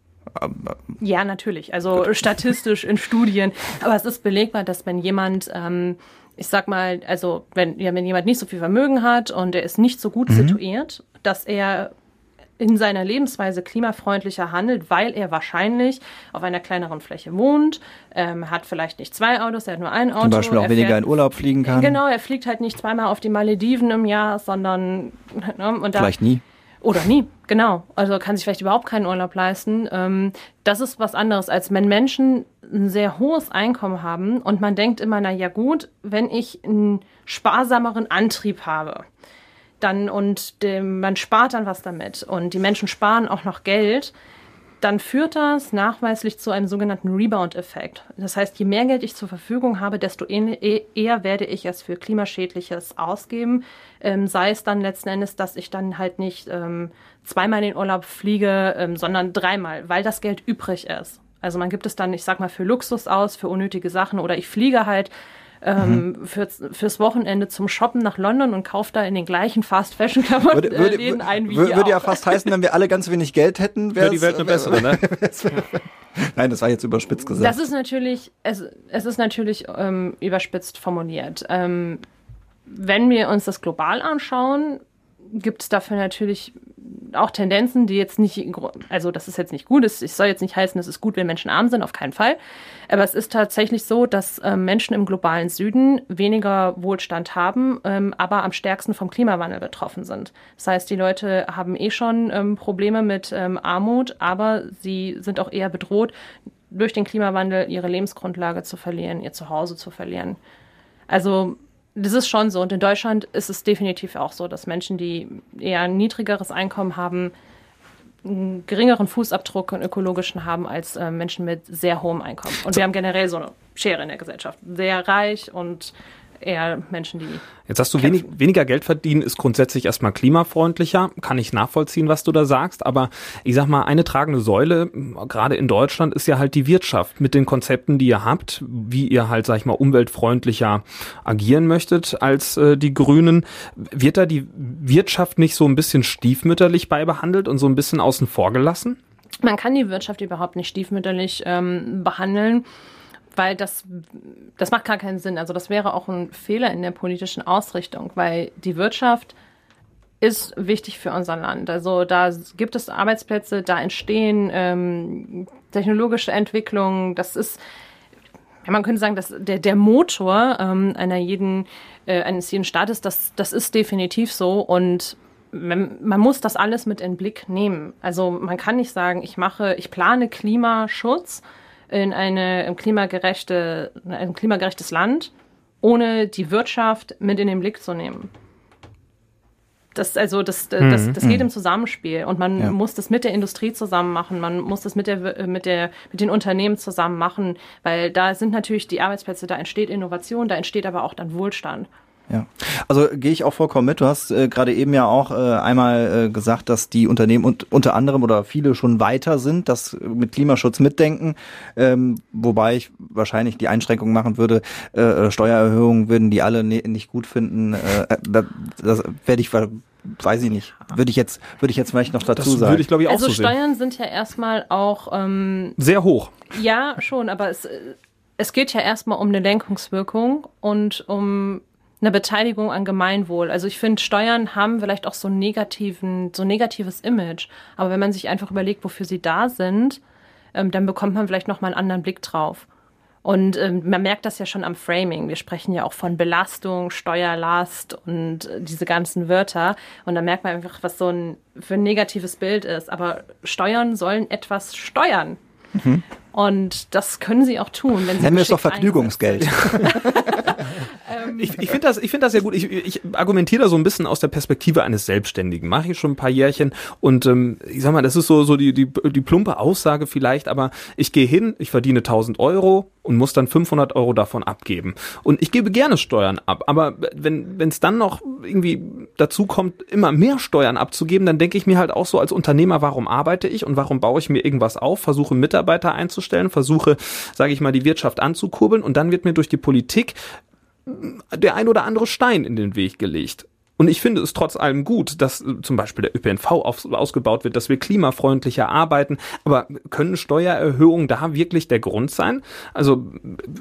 Ja, natürlich. Also gut. statistisch in Studien. Aber es ist belegbar, dass wenn jemand, ähm, ich sag mal, also wenn, ja, wenn jemand nicht so viel Vermögen hat und er ist nicht so gut mhm. situiert, dass er in seiner Lebensweise klimafreundlicher handelt, weil er wahrscheinlich auf einer kleineren Fläche wohnt, ähm, hat vielleicht nicht zwei Autos, er hat nur ein Auto. Zum Beispiel auch weniger fährt, in Urlaub fliegen kann. Genau, er fliegt halt nicht zweimal auf die Malediven im Jahr, sondern ne, und da, vielleicht nie Oder nie, genau. Also kann sich vielleicht überhaupt keinen Urlaub leisten. Ähm, das ist was anderes, als wenn Menschen ein sehr hohes Einkommen haben und man denkt immer, na ja gut, wenn ich einen sparsameren Antrieb habe, dann und dem, man spart dann was damit und die Menschen sparen auch noch Geld, dann führt das nachweislich zu einem sogenannten Rebound-Effekt. Das heißt, je mehr Geld ich zur Verfügung habe, desto e-, eher werde ich es für Klimaschädliches ausgeben. Ähm, sei es dann letzten Endes, dass ich dann halt nicht ähm, zweimal in den Urlaub fliege, ähm, sondern dreimal, weil das Geld übrig ist. Also man gibt es dann, ich sag mal, für Luxus aus, für unnötige Sachen oder ich fliege halt ähm, mhm. für, fürs Wochenende zum Shoppen nach London und kauft da in den gleichen Fast Fashion Klamotten würde, würde, ein wie Würde ja fast heißen, wenn wir alle ganz wenig Geld hätten, wäre die Welt eine bessere, ne? Nein, das war jetzt überspitzt gesagt. Das ist natürlich, es, es ist natürlich ähm, überspitzt formuliert. Ähm, wenn wir uns das global anschauen, gibt es dafür natürlich auch Tendenzen, die jetzt nicht, also das ist jetzt nicht gut, es soll jetzt nicht heißen, es ist gut, wenn Menschen arm sind, auf keinen Fall. Aber es ist tatsächlich so, dass äh, Menschen im globalen Süden weniger Wohlstand haben, ähm, aber am stärksten vom Klimawandel betroffen sind. Das heißt, die Leute haben eh schon ähm, Probleme mit ähm, Armut, aber sie sind auch eher bedroht, durch den Klimawandel ihre Lebensgrundlage zu verlieren, ihr Zuhause zu verlieren. Also das ist schon so. Und in Deutschland ist es definitiv auch so, dass Menschen, die eher ein niedrigeres Einkommen haben, einen geringeren Fußabdruck und ökologischen haben als äh, Menschen mit sehr hohem Einkommen. Und wir haben generell so eine Schere in der Gesellschaft. Sehr reich und eher Menschen, die. Jetzt hast du wenig, weniger Geld verdienen, ist grundsätzlich erstmal klimafreundlicher. Kann ich nachvollziehen, was du da sagst. Aber ich sag mal, eine tragende Säule, gerade in Deutschland, ist ja halt die Wirtschaft mit den Konzepten, die ihr habt, wie ihr halt, sag ich mal, umweltfreundlicher agieren möchtet als äh, die Grünen. Wird da die Wirtschaft nicht so ein bisschen stiefmütterlich beibehandelt und so ein bisschen außen vor gelassen? Man kann die Wirtschaft überhaupt nicht stiefmütterlich ähm, behandeln weil das, das macht gar keinen Sinn. Also das wäre auch ein Fehler in der politischen Ausrichtung, weil die Wirtschaft ist wichtig für unser Land. Also da gibt es Arbeitsplätze, da entstehen ähm, technologische Entwicklungen. Das ist, man könnte sagen, dass der, der Motor ähm, einer jeden, äh, eines jeden Staates, das, das ist definitiv so. Und man, muss das alles mit in Blick nehmen. Also man kann nicht sagen, ich mache, ich plane Klimaschutz in eine klimagerechte, ein klimagerechtes Land, ohne die Wirtschaft mit in den Blick zu nehmen. Das, also das, das, das, das geht mhm. im Zusammenspiel und man ja. muss das mit der Industrie zusammen machen, man muss das mit, der, mit, der, mit den Unternehmen zusammen machen, weil da sind natürlich die Arbeitsplätze, da entsteht Innovation, da entsteht aber auch dann Wohlstand. Ja, also gehe ich auch vollkommen mit. Du hast äh, gerade eben ja auch äh, einmal äh, gesagt, dass die Unternehmen und unter anderem oder viele schon weiter sind, das mit Klimaschutz mitdenken, ähm, wobei ich wahrscheinlich die Einschränkung machen würde, äh, äh Steuererhöhungen würden die alle ne nicht gut finden. Äh, das, das werde ich weiß ich nicht. Würde ich jetzt, würde ich jetzt vielleicht noch dazu das sagen. Würde ich glaube ich auch also so Steuern sehen. sind ja erstmal auch ähm, sehr hoch. Ja, schon, aber es, es geht ja erstmal um eine Lenkungswirkung und um eine Beteiligung an Gemeinwohl. Also ich finde, Steuern haben vielleicht auch so negativen, so ein negatives Image. Aber wenn man sich einfach überlegt, wofür sie da sind, ähm, dann bekommt man vielleicht nochmal einen anderen Blick drauf. Und ähm, man merkt das ja schon am Framing. Wir sprechen ja auch von Belastung, Steuerlast und äh, diese ganzen Wörter. Und da merkt man einfach, was so ein für ein negatives Bild ist. Aber Steuern sollen etwas steuern. Mhm. Und das können sie auch tun. Wenn sie Nennen wir es doch Vergnügungsgeld. Ich ich finde das, ich finde das sehr gut. Ich, ich argumentiere da so ein bisschen aus der Perspektive eines Selbstständigen. Mache ich schon ein paar Jährchen und ähm, ich sag mal, das ist so so die die die plumpe Aussage vielleicht, aber ich gehe hin, ich verdiene 1000 Euro und muss dann 500 Euro davon abgeben. Und ich gebe gerne Steuern ab, aber wenn wenn es dann noch irgendwie dazu kommt, immer mehr Steuern abzugeben, dann denke ich mir halt auch so als Unternehmer, warum arbeite ich und warum baue ich mir irgendwas auf, versuche Mitarbeiter einzustellen, versuche, sage ich mal, die Wirtschaft anzukurbeln und dann wird mir durch die Politik der ein oder andere Stein in den Weg gelegt. Und ich finde es trotz allem gut, dass äh, zum Beispiel der ÖPNV auf, ausgebaut wird, dass wir klimafreundlicher arbeiten. Aber können Steuererhöhungen da wirklich der Grund sein? Also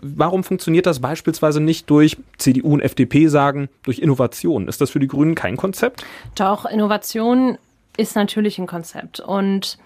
warum funktioniert das beispielsweise nicht durch CDU und FDP sagen, durch Innovation? Ist das für die Grünen kein Konzept? Doch, Innovation ist natürlich ein Konzept. Und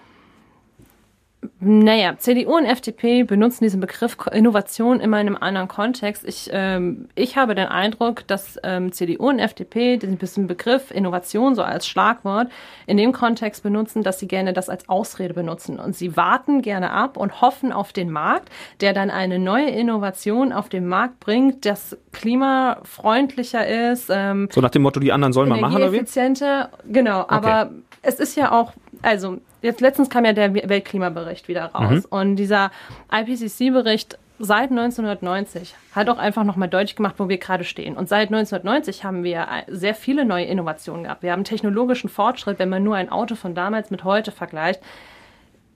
Naja, CDU und FDP benutzen diesen Begriff Innovation immer in einem anderen Kontext. Ich, ähm, ich habe den Eindruck, dass ähm, CDU und FDP diesen Begriff Innovation so als Schlagwort in dem Kontext benutzen, dass sie gerne das als Ausrede benutzen. Und sie warten gerne ab und hoffen auf den Markt, der dann eine neue Innovation auf den Markt bringt, das klimafreundlicher ist. Ähm, so nach dem Motto, die anderen sollen mal machen, oder wie? Effizienter, genau. Okay. Aber es ist ja auch, also jetzt letztens kam ja der Weltklimabericht wieder raus. Mhm. Und dieser IPCC-Bericht seit 1990 hat auch einfach nochmal deutlich gemacht, wo wir gerade stehen. Und seit 1990 haben wir sehr viele neue Innovationen gehabt. Wir haben technologischen Fortschritt, wenn man nur ein Auto von damals mit heute vergleicht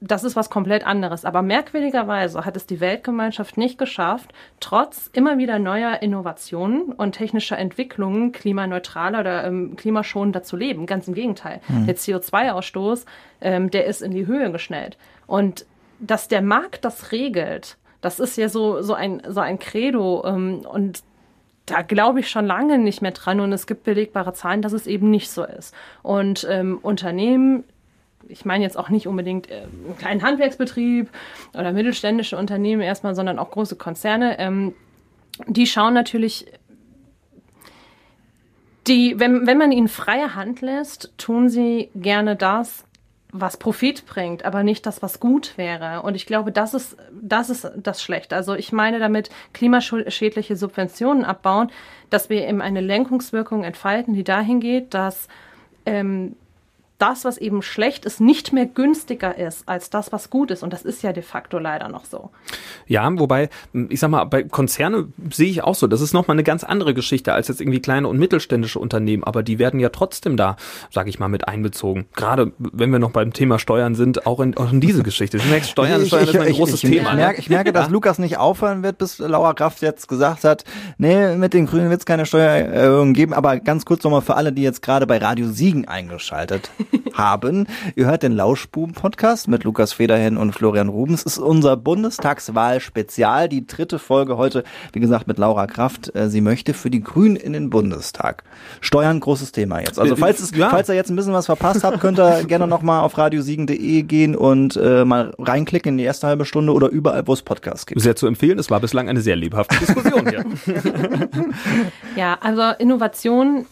das ist was komplett anderes. Aber merkwürdigerweise hat es die Weltgemeinschaft nicht geschafft, trotz immer wieder neuer Innovationen und technischer Entwicklungen klimaneutraler oder ähm, klimaschonender zu leben. Ganz im Gegenteil. Mhm. Der CO2-Ausstoß, ähm, der ist in die Höhe geschnellt. Und dass der Markt das regelt, das ist ja so, so, ein, so ein Credo. Ähm, und da glaube ich schon lange nicht mehr dran und es gibt belegbare Zahlen, dass es eben nicht so ist. Und ähm, Unternehmen ich meine jetzt auch nicht unbedingt äh, einen kleinen Handwerksbetrieb oder mittelständische Unternehmen erstmal, sondern auch große Konzerne, ähm, die schauen natürlich, die, wenn, wenn man ihnen freie Hand lässt, tun sie gerne das, was Profit bringt, aber nicht das, was gut wäre. Und ich glaube, das ist, das ist das Schlechte. Also ich meine damit klimaschädliche Subventionen abbauen, dass wir eben eine Lenkungswirkung entfalten, die dahin geht, dass ähm, das, was eben schlecht ist, nicht mehr günstiger ist als das, was gut ist. Und das ist ja de facto leider noch so. Ja, wobei, ich sag mal, bei Konzerne sehe ich auch so, das ist nochmal eine ganz andere Geschichte als jetzt irgendwie kleine und mittelständische Unternehmen, aber die werden ja trotzdem da, sage ich mal, mit einbezogen. Gerade wenn wir noch beim Thema Steuern sind, auch in, auch in diese Geschichte. Du merkst, Steuern, Steuern ich, ist ein ich, großes ich, Thema. Ich merke, ich merke, dass Lukas nicht aufhören wird, bis Laura Kraft jetzt gesagt hat, nee, mit den Grünen wird es keine Steuererhöhung geben, aber ganz kurz nochmal für alle, die jetzt gerade bei Radio Siegen eingeschaltet haben. Ihr hört den Lauschbuben-Podcast mit Lukas Federhen und Florian Rubens. Es ist unser Bundestagswahl-Spezial, die dritte Folge heute, wie gesagt, mit Laura Kraft. Äh, sie möchte für die Grünen in den Bundestag. Steuern, großes Thema jetzt. Also falls, es, ja. falls ihr jetzt ein bisschen was verpasst habt, könnt ihr gerne nochmal auf radiosiegen.de gehen und äh, mal reinklicken in die erste halbe Stunde oder überall, wo es Podcasts gibt. Sehr zu empfehlen. Es war bislang eine sehr lebhafte Diskussion hier. ja, also Innovation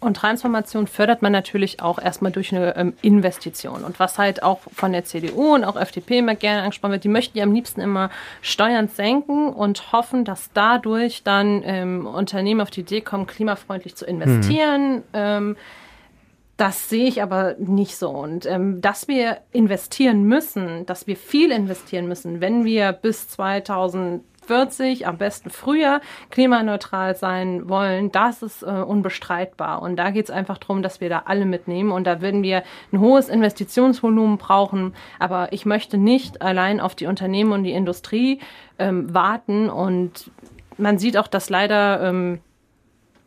und Transformation fördert man natürlich auch erstmal durch eine ähm, Investition. Und was halt auch von der CDU und auch FDP immer gerne angesprochen wird, die möchten ja am liebsten immer Steuern senken und hoffen, dass dadurch dann ähm, Unternehmen auf die Idee kommen, klimafreundlich zu investieren. Mhm. Ähm, das sehe ich aber nicht so. Und ähm, dass wir investieren müssen, dass wir viel investieren müssen, wenn wir bis 2000 2040, am besten früher, klimaneutral sein wollen, das ist äh, unbestreitbar. Und da geht es einfach darum, dass wir da alle mitnehmen. Und da würden wir ein hohes Investitionsvolumen brauchen. Aber ich möchte nicht allein auf die Unternehmen und die Industrie ähm, warten. Und man sieht auch, dass leider ähm,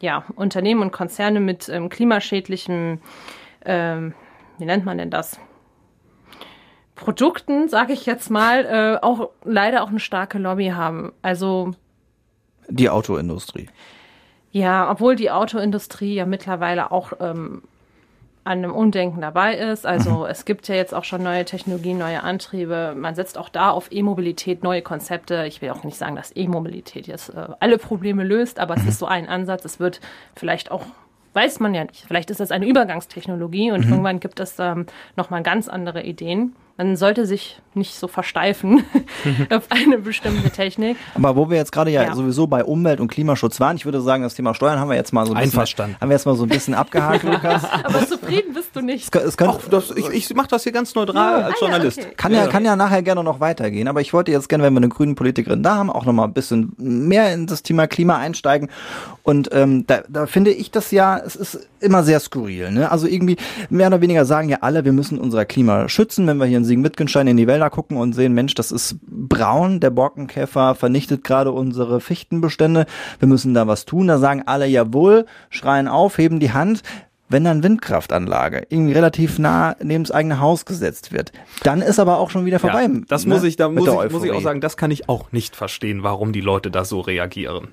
ja, Unternehmen und Konzerne mit ähm, klimaschädlichem, ähm, wie nennt man denn das? Produkten, sage ich jetzt mal, äh, auch leider auch eine starke Lobby haben. Also die Autoindustrie. Ja, obwohl die Autoindustrie ja mittlerweile auch ähm, an einem Umdenken dabei ist. Also mhm. es gibt ja jetzt auch schon neue Technologien, neue Antriebe. Man setzt auch da auf E-Mobilität, neue Konzepte. Ich will auch nicht sagen, dass E-Mobilität jetzt äh, alle Probleme löst, aber mhm. es ist so ein Ansatz. Es wird vielleicht auch weiß man ja nicht. Vielleicht ist das eine Übergangstechnologie und mhm. irgendwann gibt es ähm, nochmal ganz andere Ideen man sollte sich nicht so versteifen auf eine bestimmte Technik. Aber wo wir jetzt gerade ja, ja, sowieso bei Umwelt- und Klimaschutz waren, ich würde sagen, das Thema Steuern haben wir jetzt mal so ein bisschen, haben wir jetzt mal so ein bisschen abgehakt, Lukas. Aber zufrieden bist du nicht. Es, es könnte, Ach, das, ich, ich mache das hier ganz neutral ja, als ah, Journalist. Ja, okay. Kann ja, kann ja nachher gerne noch weitergehen. Aber ich wollte jetzt gerne, wenn wir eine grüne Politikerin da haben, auch noch mal ein bisschen mehr in das Thema Klima einsteigen. Und ähm, da, da finde ich das ja, es ist immer sehr skurril. Ne? Also irgendwie mehr oder weniger sagen ja alle, wir müssen unser Klima schützen, wenn wir hier in Siegen-Wittgenstein in die Wälder gucken und sehen, Mensch, das ist braun, der Borkenkäfer vernichtet gerade unsere Fichtenbestände, wir müssen da was tun. Da sagen alle jawohl, schreien auf, heben die Hand wenn dann Windkraftanlage irgendwie relativ nah neben das eigene Haus gesetzt wird, dann ist aber auch schon wieder vorbei. Ja, das ne? muss ich, da muss ich, muss ich auch sagen, das kann ich auch nicht verstehen, warum die Leute da so reagieren.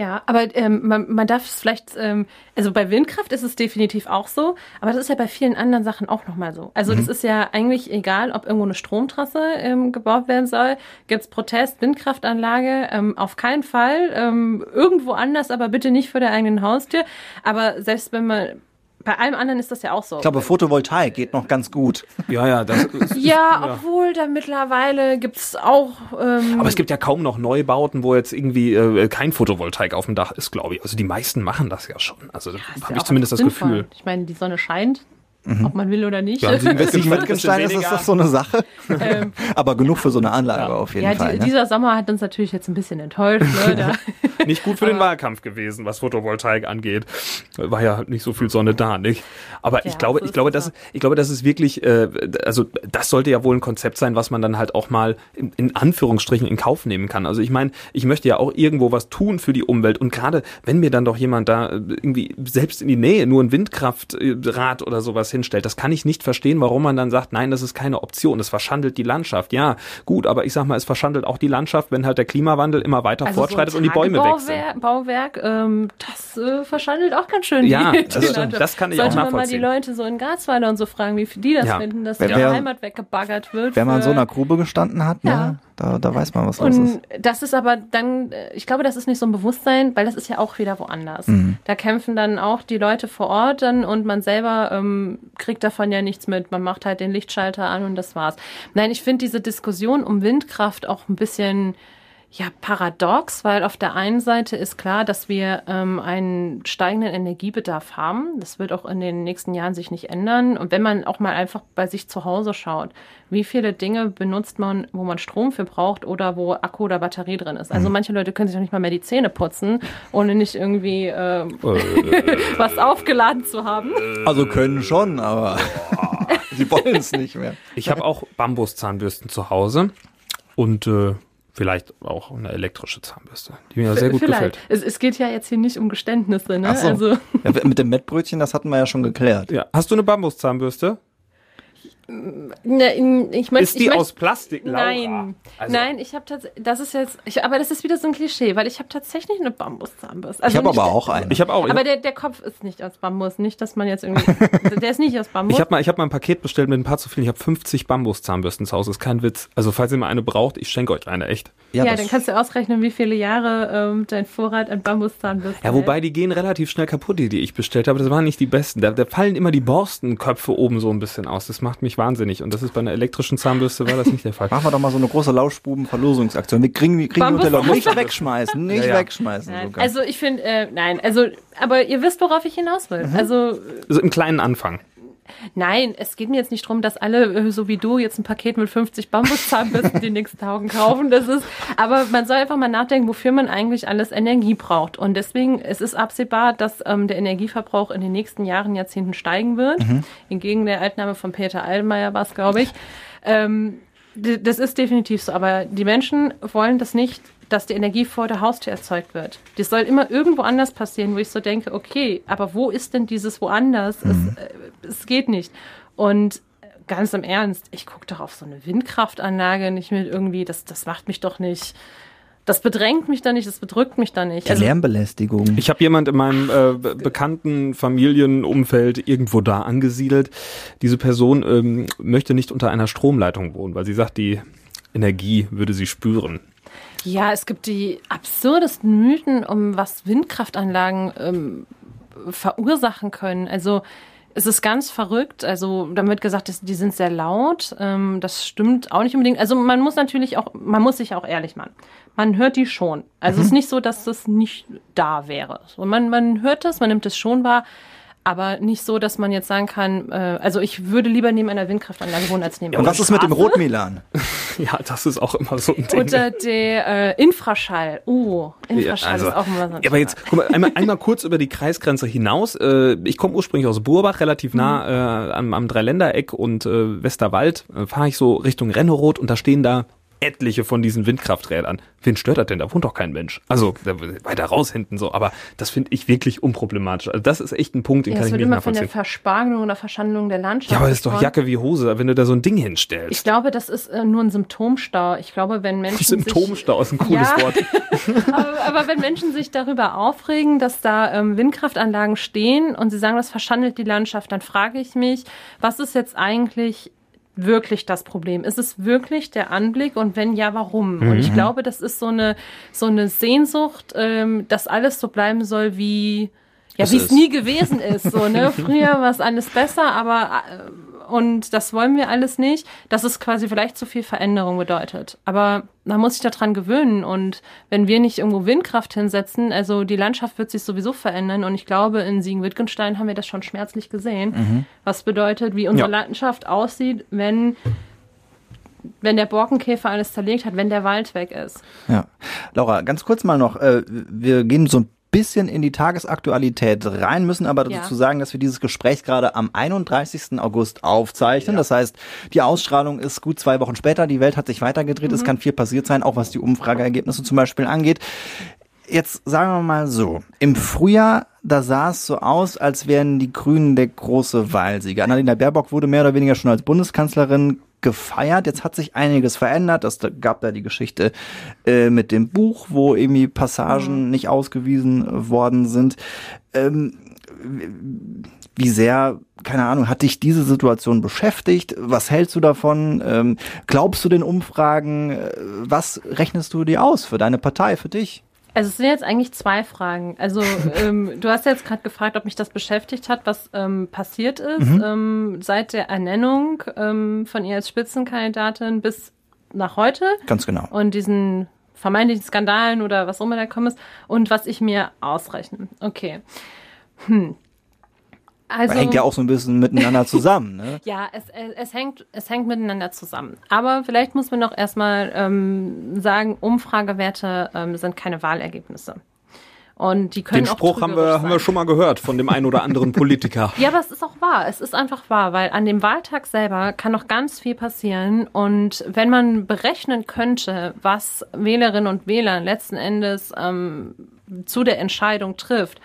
Ja, aber ähm, man, man darf es vielleicht, ähm, also bei Windkraft ist es definitiv auch so, aber das ist ja bei vielen anderen Sachen auch nochmal so. Also das ist ja eigentlich egal, ob irgendwo eine Stromtrasse ähm, gebaut werden soll, gibt's Protest, Windkraftanlage, ähm, auf keinen Fall, ähm, irgendwo anders, aber bitte nicht vor der eigenen Haustür. Aber selbst wenn man bei allem anderen ist das ja auch so. Ich glaube, Photovoltaik geht noch ganz gut. Ja, ja, das ist, ja, obwohl da mittlerweile gibt's auch. Ähm, Aber es gibt ja kaum noch Neubauten, wo jetzt irgendwie äh, kein Photovoltaik auf dem Dach ist, glaube ich. Also die meisten machen das ja schon. Also ist habe ja ich zumindest das sinnvoll. Gefühl. Ich meine, die Sonne scheint, ob man will oder nicht. Ja, Wittgenstein ist das doch so eine Sache. Ähm, Aber genug für so eine Anlage auf jeden ja, Fall. die, ne? dieser Sommer hat uns natürlich jetzt ein bisschen enttäuscht. Ne? Nicht gut für den Wahlkampf gewesen, was Photovoltaik angeht. War ja nicht so viel Sonne da, nicht? Aber ich Ja, glaube, so ich glaube, das, ich glaube, das ist wirklich, äh, also das sollte ja wohl ein Konzept sein, was man dann halt auch mal in, in Anführungsstrichen in Kauf nehmen kann. Also ich meine, ich möchte ja auch irgendwo was tun für die Umwelt und gerade wenn mir dann doch jemand da äh, irgendwie selbst in die Nähe nur ein Windkraftrad oder sowas hinstellt, das kann ich nicht verstehen, warum man dann sagt, nein, das ist keine Option, es verschandelt die Landschaft. Ja, gut, aber ich sag mal, es verschandelt auch die Landschaft, wenn halt der Klimawandel immer weiter also fortschreitet so und die Bäume. Tagebauwerk- Bauwerk, ähm, das äh, verschandelt auch ganz schön Ja, die, das die. Landschaft. Das kann ich auch Sollte man mal die nachvollziehen. Leute so in Garzweiler und so fragen, wie die das Ja. finden, dass ihre Heimat weggebaggert wird. Wenn man in so einer Grube gestanden hat, Ja. ne, da, da weiß man, was los ist. Und das ist aber dann, äh, ich glaube, das ist nicht so ein Bewusstsein, weil das ist ja auch wieder woanders. Mhm. Da kämpfen dann auch die Leute vor Ort dann und man selber ähm, kriegt davon ja nichts mit. Man macht halt den Lichtschalter an und das war's. Nein, ich finde diese Diskussion um Windkraft auch ein bisschen ja, paradox, weil auf der einen Seite ist klar, dass wir ähm, einen steigenden Energiebedarf haben. Das wird auch in den nächsten Jahren sich nicht ändern. Und wenn man auch mal einfach bei sich zu Hause schaut, wie viele Dinge benutzt man, wo man Strom für braucht oder wo Akku oder Batterie drin ist. Also manche Leute können sich auch nicht mal mehr die Zähne putzen, ohne nicht irgendwie ähm, was aufgeladen zu haben. Also können schon, aber sie wollen es nicht mehr. Ich habe auch Bambuszahnbürsten zu Hause und äh, vielleicht auch eine elektrische Zahnbürste, die mir sehr gut Vielleicht. gefällt. Es, es geht ja jetzt hier nicht um Geständnisse, ne? Ach so. Also Ja, mit dem Mettbrötchen, das hatten wir ja schon geklärt. Ja. Hast du eine Bambuszahnbürste? Ne, ich möchte Ist die ich möcht- aus Plastik? Laura? Nein, Also- nein, ich habe tatsächlich, das ist jetzt, ich, aber das ist wieder so ein Klischee, weil ich habe tatsächlich eine Bambuszahnbürste. Also Ich habe aber auch eine. Ich habe auch. Aber der, der Kopf ist nicht aus Bambus, nicht, dass man jetzt irgendwie, der ist nicht aus Bambus. Ich habe mal, ich hab mal ein Paket bestellt mit ein paar zu vielen. Ich habe 50 Bambuszahnbürsten zu Hause. Ist kein Witz. Also falls ihr mal eine braucht, ich schenke euch eine, echt. ja, das- dann kannst du ausrechnen, wie viele Jahre ähm, dein Vorrat an Bambuszahnbürsten Ja, wobei die gehen relativ schnell kaputt, die, die ich bestellt habe. Das waren nicht die besten. Da, da fallen immer die Borstenköpfe oben so ein bisschen aus. Das macht mich wahnsinnig. Und das ist bei einer elektrischen Zahnbürste war das nicht der Fall. Machen wir doch mal so eine große Lauschbuben-Verlosungsaktion. Wir kriegen, wir kriegen Bambus- unter Leute nicht wegschmeißen, nicht Ja, ja. wegschmeißen. Nein, sogar. also ich finde, äh, nein, also, aber ihr wisst, worauf ich hinaus will. Also Also im kleinen Anfang. Nein, es geht mir jetzt nicht darum, dass alle, äh, so wie du, jetzt ein Paket mit 50 Bambuszahnbürsten die nächsten Tagen kaufen. Das ist, aber man soll einfach mal nachdenken, wofür man eigentlich alles Energie braucht. Und deswegen, es ist absehbar, dass ähm, der Energieverbrauch in den nächsten Jahren, Jahrzehnten steigen wird. Entgegen der Altnahme von Peter Allmeier war es, glaube ich. Ähm, das ist definitiv so. Aber die Menschen wollen das nicht, dass die Energie vor der Haustür erzeugt wird. Das soll immer irgendwo anders passieren, wo ich so denke, okay, aber wo ist denn dieses woanders? Es, äh, es geht nicht. Und ganz im Ernst, ich gucke doch auf so eine Windkraftanlage nicht mit irgendwie, das, das macht mich doch nicht, das bedrängt mich da nicht, das bedrückt mich da nicht. Die Also, Lärmbelästigung. Ich habe jemand in meinem äh, be- bekannten Familienumfeld irgendwo da angesiedelt. Diese Person ähm, möchte nicht unter einer Stromleitung wohnen, weil sie sagt, die Energie würde sie spüren. ja, es gibt die absurdesten Mythen, um was Windkraftanlagen ähm, verursachen können. Also es ist ganz verrückt. Also damit gesagt, dass die sind sehr laut. Ähm, das stimmt auch nicht unbedingt. Also man muss natürlich auch, man muss sich auch ehrlich machen. Man hört die schon. Also es ist nicht so, dass das nicht da wäre. So, man, man hört das, man nimmt es schon wahr. Aber nicht so, dass man jetzt sagen kann, äh, also ich würde lieber neben einer Windkraftanlage wohnen als neben Und einer was ist mit dem. Rotmilan? Ja, das ist auch immer so ein Ding. Oder der äh, Infraschall. Oh, Infraschall also, ist auch immer so ein Ja, aber jetzt, guck mal, einmal, einmal kurz über die Kreisgrenze hinaus. Äh, ich komme ursprünglich aus Burbach, relativ nah äh, am, am Dreiländereck und äh, Westerwald. Äh, Fahre ich so Richtung Renneroth und da stehen da etliche von diesen Windkrafträdern. Wen stört das denn? Da wohnt doch kein Mensch. Also weiter raus hinten so. Aber das finde ich wirklich unproblematisch. Also das ist echt ein Punkt, den Ja, kann ich nicht immer von nachvollziehen. der Verspargelung oder Verschandlung der Landschaft. Ja, aber das ist doch. Jacke wie Hose, wenn du da so ein Ding Ich hinstellst. glaube, das ist äh, nur ein Symptomstau. Ich glaube, wenn Menschen Symptomstau ist ein cooles Ja. Wort. Sich, aber, aber wenn Menschen sich darüber aufregen, dass da ähm, Windkraftanlagen stehen und sie sagen, das verschandelt die Landschaft, dann frage ich mich, was ist jetzt eigentlich wirklich das Problem? Ist es wirklich der Anblick und wenn ja, warum? Und Mhm. ich glaube, das ist so eine so eine Sehnsucht, ähm, dass alles so bleiben soll wie ja, Es wie es nie gewesen ist. So, ne? Früher war es alles besser, aber äh, und das wollen wir alles nicht, dass es quasi vielleicht zu viel Veränderung bedeutet. Aber man muss sich daran gewöhnen und wenn wir nicht irgendwo Windkraft hinsetzen, also die Landschaft wird sich sowieso verändern und ich glaube, in Siegen-Wittgenstein haben wir das schon schmerzlich gesehen, was bedeutet, wie unsere Ja. Landschaft aussieht, wenn wenn der Borkenkäfer alles zerlegt hat, wenn der Wald weg ist. Ja. Laura, ganz kurz mal noch, äh, wir gehen so ein bisschen in die Tagesaktualität rein, müssen aber Ja. dazu sagen, dass wir dieses Gespräch gerade am 31. August aufzeichnen. Das heißt, die Ausstrahlung ist gut zwei Wochen später, die Welt hat sich weitergedreht, es kann viel passiert sein, auch was die Umfrageergebnisse zum Beispiel angeht. Jetzt sagen wir mal so, im Frühjahr, da sah es so aus, als wären die Grünen der große Wahlsieger. Annalena Baerbock wurde mehr oder weniger schon als Bundeskanzlerin gefeiert. Jetzt hat sich einiges verändert. Es gab da die Geschichte äh, mit dem Buch, wo irgendwie Passagen nicht ausgewiesen worden sind. Ähm, wie sehr, keine Ahnung, hat dich diese Situation beschäftigt? Was hältst du davon? Ähm, glaubst du den Umfragen? Äh, Was rechnest du dir aus für deine Partei, für dich? Also es sind jetzt eigentlich zwei Fragen. Also ähm, du hast jetzt gerade gefragt, ob mich das beschäftigt hat, was ähm, passiert ist ähm, seit der Ernennung ähm, von ihr als Spitzenkandidatin bis nach heute Ganz genau. und diesen vermeintlichen Skandalen oder was auch immer da kommen ist und was ich mir ausrechne. Okay. Hm. Also hängt ja auch so ein bisschen miteinander zusammen. Ne? ja, es, es, es, hängt, es hängt miteinander zusammen. Aber vielleicht muss man noch erstmal ähm, sagen, Umfragewerte ähm, sind keine Wahlergebnisse. Und die können Den auch Spruch haben wir, trügerisch haben wir sein. schon mal gehört von dem einen oder anderen Politiker. Ja, aber es ist auch wahr. Es ist einfach wahr, weil an dem Wahltag selber kann noch ganz viel passieren. Und wenn man berechnen könnte, was Wählerinnen und Wähler letzten Endes ähm, zu der Entscheidung trifft,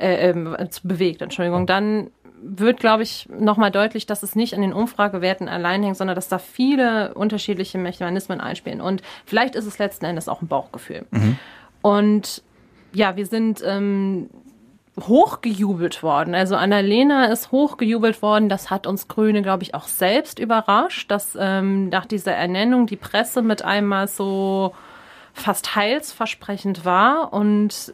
äh, zu bewegt, Entschuldigung, dann wird, glaube ich, nochmal deutlich, dass es nicht an den Umfragewerten allein hängt, sondern dass da viele unterschiedliche Mechanismen einspielen. Und vielleicht ist es letzten Endes auch ein Bauchgefühl. Und ja, wir sind ähm, hochgejubelt worden. Also Annalena ist hochgejubelt worden. Das hat uns Grüne, glaube ich, auch selbst überrascht, dass ähm, nach dieser Ernennung die Presse mit einmal so fast heilsversprechend war. Und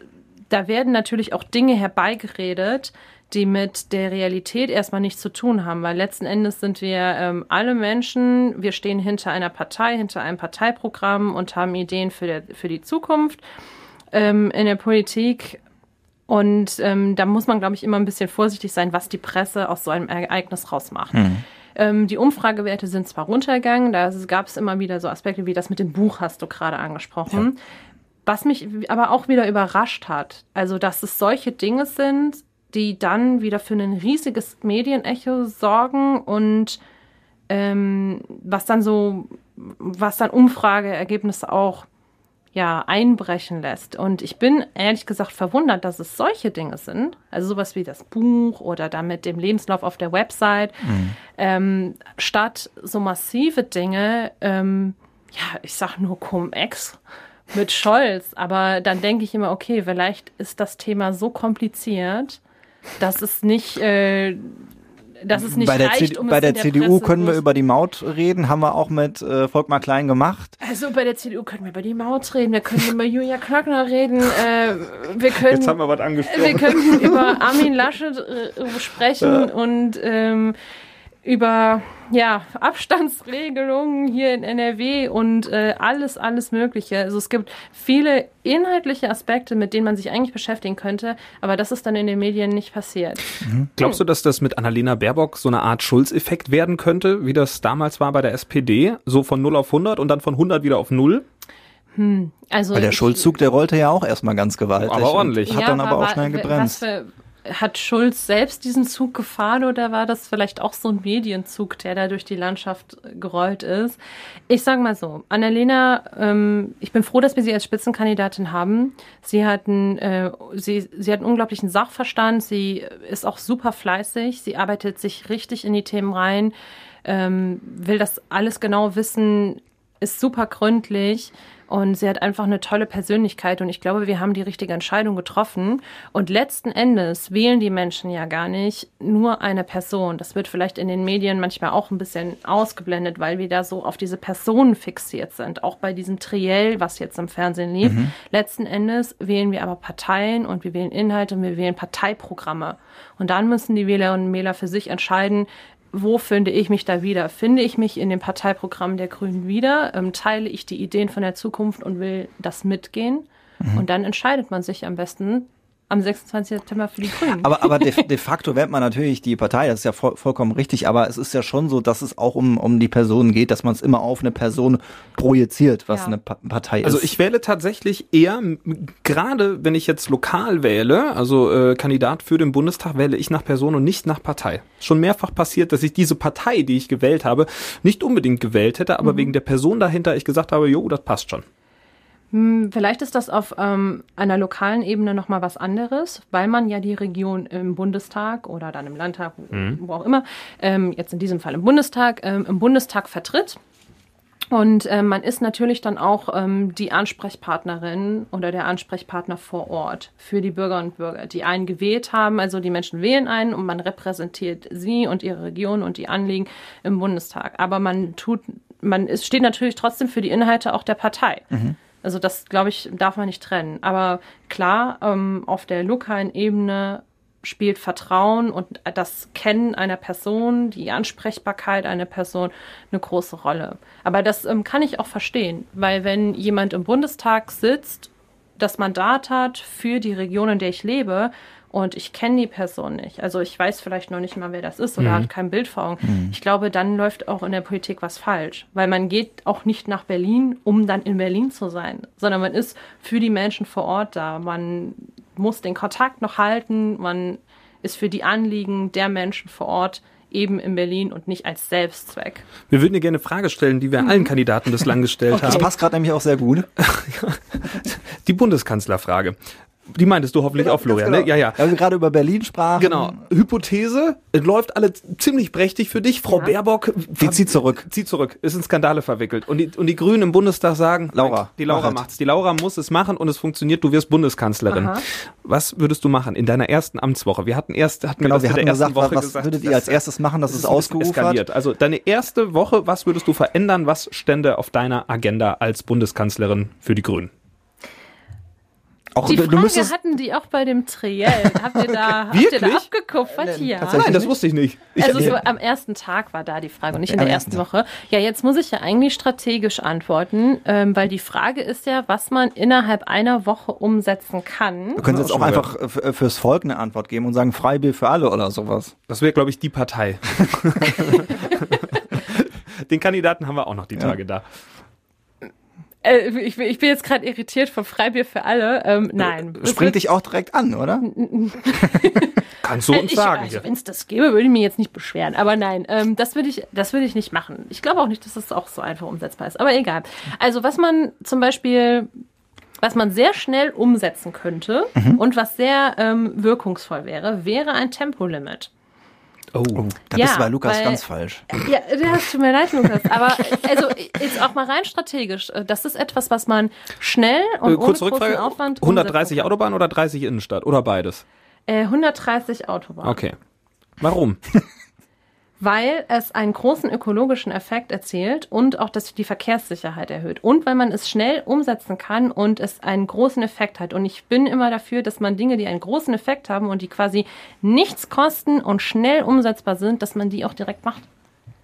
da werden natürlich auch Dinge herbeigeredet, die mit der Realität erstmal nichts zu tun haben, weil letzten Endes sind wir ähm, alle Menschen, wir stehen hinter einer Partei, hinter einem Parteiprogramm und haben Ideen für, der, für die Zukunft ähm, in der Politik. Und ähm, da muss man, glaube ich, immer ein bisschen vorsichtig sein, was die Presse aus so einem Ereignis rausmacht. Ähm, die Umfragewerte sind zwar runtergegangen, da gab es immer wieder so Aspekte wie das mit dem Buch, hast du gerade angesprochen. Was mich aber auch wieder überrascht hat, also dass es solche Dinge sind, die dann wieder für ein riesiges Medienecho sorgen und ähm, was dann so, was dann Umfrageergebnisse auch ja, einbrechen lässt. Und ich bin ehrlich gesagt verwundert, dass es solche Dinge sind, also sowas wie das Buch oder dann mit dem Lebenslauf auf der Website, ähm, statt so massive Dinge, ähm, ja, ich sag nur Cum-Ex mit Scholz, aber dann denke ich immer, okay, vielleicht ist das Thema so kompliziert, dass es nicht, äh, dass es nicht bei der, reicht, um bei es der in der CDU Presse können wir über die Maut reden, haben wir auch mit äh, Volkmar Klein gemacht. Also bei der CDU können wir über die Maut reden, wir können über Julia Klöckner reden, äh, wir können, Jetzt haben wir was wir angesprochen. können über Armin Laschet äh, sprechen und ähm, über ja, Abstandsregelungen hier in NRW und äh, alles, alles Mögliche. Also es gibt viele inhaltliche Aspekte, mit denen man sich eigentlich beschäftigen könnte, aber das ist dann in den Medien nicht passiert. Glaubst du, dass das mit Annalena Baerbock so eine Art Schulz-Effekt werden könnte, wie das damals war bei der SPD? So von 0 auf 100 und dann von 100 wieder auf 0? Also Weil der Schulzzug, der rollte ja auch erstmal ganz gewaltig. Aber ordentlich. Hat dann aber auch wa- schnell gebremst. Hat Schulz selbst diesen Zug gefahren oder war das vielleicht auch so ein Medienzug, der da durch die Landschaft gerollt ist? Ich sage mal so, Annalena, ähm, ich bin froh, dass wir sie als Spitzenkandidatin haben. Sie hat, einen, äh, sie, sie hat einen unglaublichen Sachverstand, sie ist auch super fleißig, sie arbeitet sich richtig in die Themen rein, ähm, will das alles genau wissen, ist super gründlich. Und sie hat einfach eine tolle Persönlichkeit und ich glaube, wir haben die richtige Entscheidung getroffen. Und letzten Endes wählen die Menschen ja gar nicht nur eine Person. Das wird vielleicht in den Medien manchmal auch ein bisschen ausgeblendet, weil wir da so auf diese Personen fixiert sind. Auch bei diesem Triell, was jetzt im Fernsehen lief. Mhm. Letzten Endes wählen wir aber Parteien und wir wählen Inhalte und wir wählen Parteiprogramme. Und dann müssen die Wählerinnen und Wähler für sich entscheiden, wo finde ich mich da wieder? Finde ich mich in dem Parteiprogramm der Grünen wieder? Ähm, teile ich die Ideen von der Zukunft und will das mitgehen? Mhm. Und dann entscheidet man sich am besten, am 26. September für die Grünen. Aber, aber de, de facto wählt man natürlich die Partei, das ist ja voll, vollkommen richtig, aber es ist ja schon so, dass es auch um, um die Personen geht, dass man es immer auf eine Person projiziert, was ja. eine pa Partei also ist. Also ich wähle tatsächlich eher, gerade wenn ich jetzt lokal wähle, also äh, Kandidat für den Bundestag, wähle ich nach Person und nicht nach Partei. Schon mehrfach passiert, dass ich diese Partei, die ich gewählt habe, nicht unbedingt gewählt hätte, aber mhm. wegen der Person dahinter ich gesagt habe, jo, das passt schon. Hm, vielleicht ist das auf ähm, einer lokalen Ebene nochmal was anderes, weil man ja die Region im Bundestag oder dann im Landtag, mhm. wo auch immer, ähm, jetzt in diesem Fall im Bundestag, ähm, im Bundestag vertritt. Und ähm, man ist natürlich dann auch ähm, die Ansprechpartnerin oder der Ansprechpartner vor Ort für die Bürger und Bürger, die einen gewählt haben. Also die Menschen wählen einen und man repräsentiert sie und ihre Region und die Anliegen im Bundestag. Aber man tut, man ist, steht natürlich trotzdem für die Inhalte auch der Partei. Mhm. Also das, glaube ich, darf man nicht trennen. Aber klar, ähm, auf der lokalen Ebene spielt Vertrauen und das Kennen einer Person, die Ansprechbarkeit einer Person eine große Rolle. Aber das ähm, kann ich auch verstehen, weil wenn jemand im Bundestag sitzt, das Mandat hat für die Region, in der ich lebe, und ich kenne die Person nicht. Also ich weiß vielleicht noch nicht mal, wer das ist oder mhm. hat kein Bild vor Augen. Mhm. Ich glaube, dann läuft auch in der Politik was falsch, weil man geht auch nicht nach Berlin, um dann in Berlin zu sein, sondern man ist für die Menschen vor Ort da. Man muss den Kontakt noch halten, man ist für die Anliegen der Menschen vor Ort eben in Berlin und nicht als Selbstzweck. Wir würden dir gerne eine Frage stellen, die wir mhm. allen Kandidaten bislang gestellt okay. haben. Das passt gerade nämlich auch sehr gut. die Bundeskanzlerfrage. Die meintest du hoffentlich genau, auch, Florian, genau. ne? Ja, ja. Weil wir gerade über Berlin sprachen. Genau. Hypothese, es läuft alle ziemlich prächtig für dich. Frau ja. Baerbock, die zieht zurück. Zieht zurück, ist in Skandale verwickelt. Und die, und die Grünen im Bundestag sagen, Laura, die Laura mach macht's. Die Laura muss es machen und es funktioniert, du wirst Bundeskanzlerin. Aha. Was würdest du machen in deiner ersten Amtswoche? Wir hatten erst, hatten genau, wir, das wir hatten gesagt, Woche was gesagt, würdet ihr als erstes machen, dass es ausgeufert? Also deine erste Woche, was würdest du verändern? Was stände auf deiner Agenda als Bundeskanzlerin für die Grünen? Auch, die Frage müsstest... hatten die auch bei dem Triell. Habt ihr da, habt ihr da abgekupfert? Ja. Nein, das wusste ich nicht. Ich also so am ersten Tag war da die Frage und nicht in der ersten Woche. Ja, jetzt muss ich ja eigentlich strategisch antworten, ähm, weil die Frage ist ja, was man innerhalb einer Woche umsetzen kann. Wir können jetzt auch einfach fürs Volk eine Antwort geben und sagen Freibier für alle oder sowas. Das wäre, glaube ich, die Partei. Den Kandidaten haben wir auch noch die Tage ja. da. Äh, ich, ich, bin jetzt gerade irritiert vom Freibier für alle. Ähm, nein. Springt dich auch direkt an, oder? Kannst du uns ich, sagen. Also, Wenn es das gäbe, würde ich mich jetzt nicht beschweren. Aber nein, ähm, das würde ich, das würde ich nicht machen. Ich glaube auch nicht, dass das auch so einfach umsetzbar ist. Aber egal. Also was man zum Beispiel was man sehr schnell umsetzen könnte mhm. und was sehr ähm, wirkungsvoll wäre, wäre ein Tempolimit. Oh, oh da ja, bist du bei Lukas weil, ganz falsch. Ja, das tut mir leid, Lukas. Aber also jetzt auch mal rein strategisch. Das ist etwas, was man schnell und äh, Kurz ohne großen Aufwand 130 Autobahn oder 30 Innenstadt oder beides? Äh, 130 Autobahn. Okay. Warum? Weil es einen großen ökologischen Effekt erzielt und auch dass die Verkehrssicherheit erhöht und weil man es schnell umsetzen kann und es einen großen Effekt hat. Und ich bin immer dafür, dass man Dinge, die einen großen Effekt haben und die quasi nichts kosten und schnell umsetzbar sind, dass man die auch direkt macht.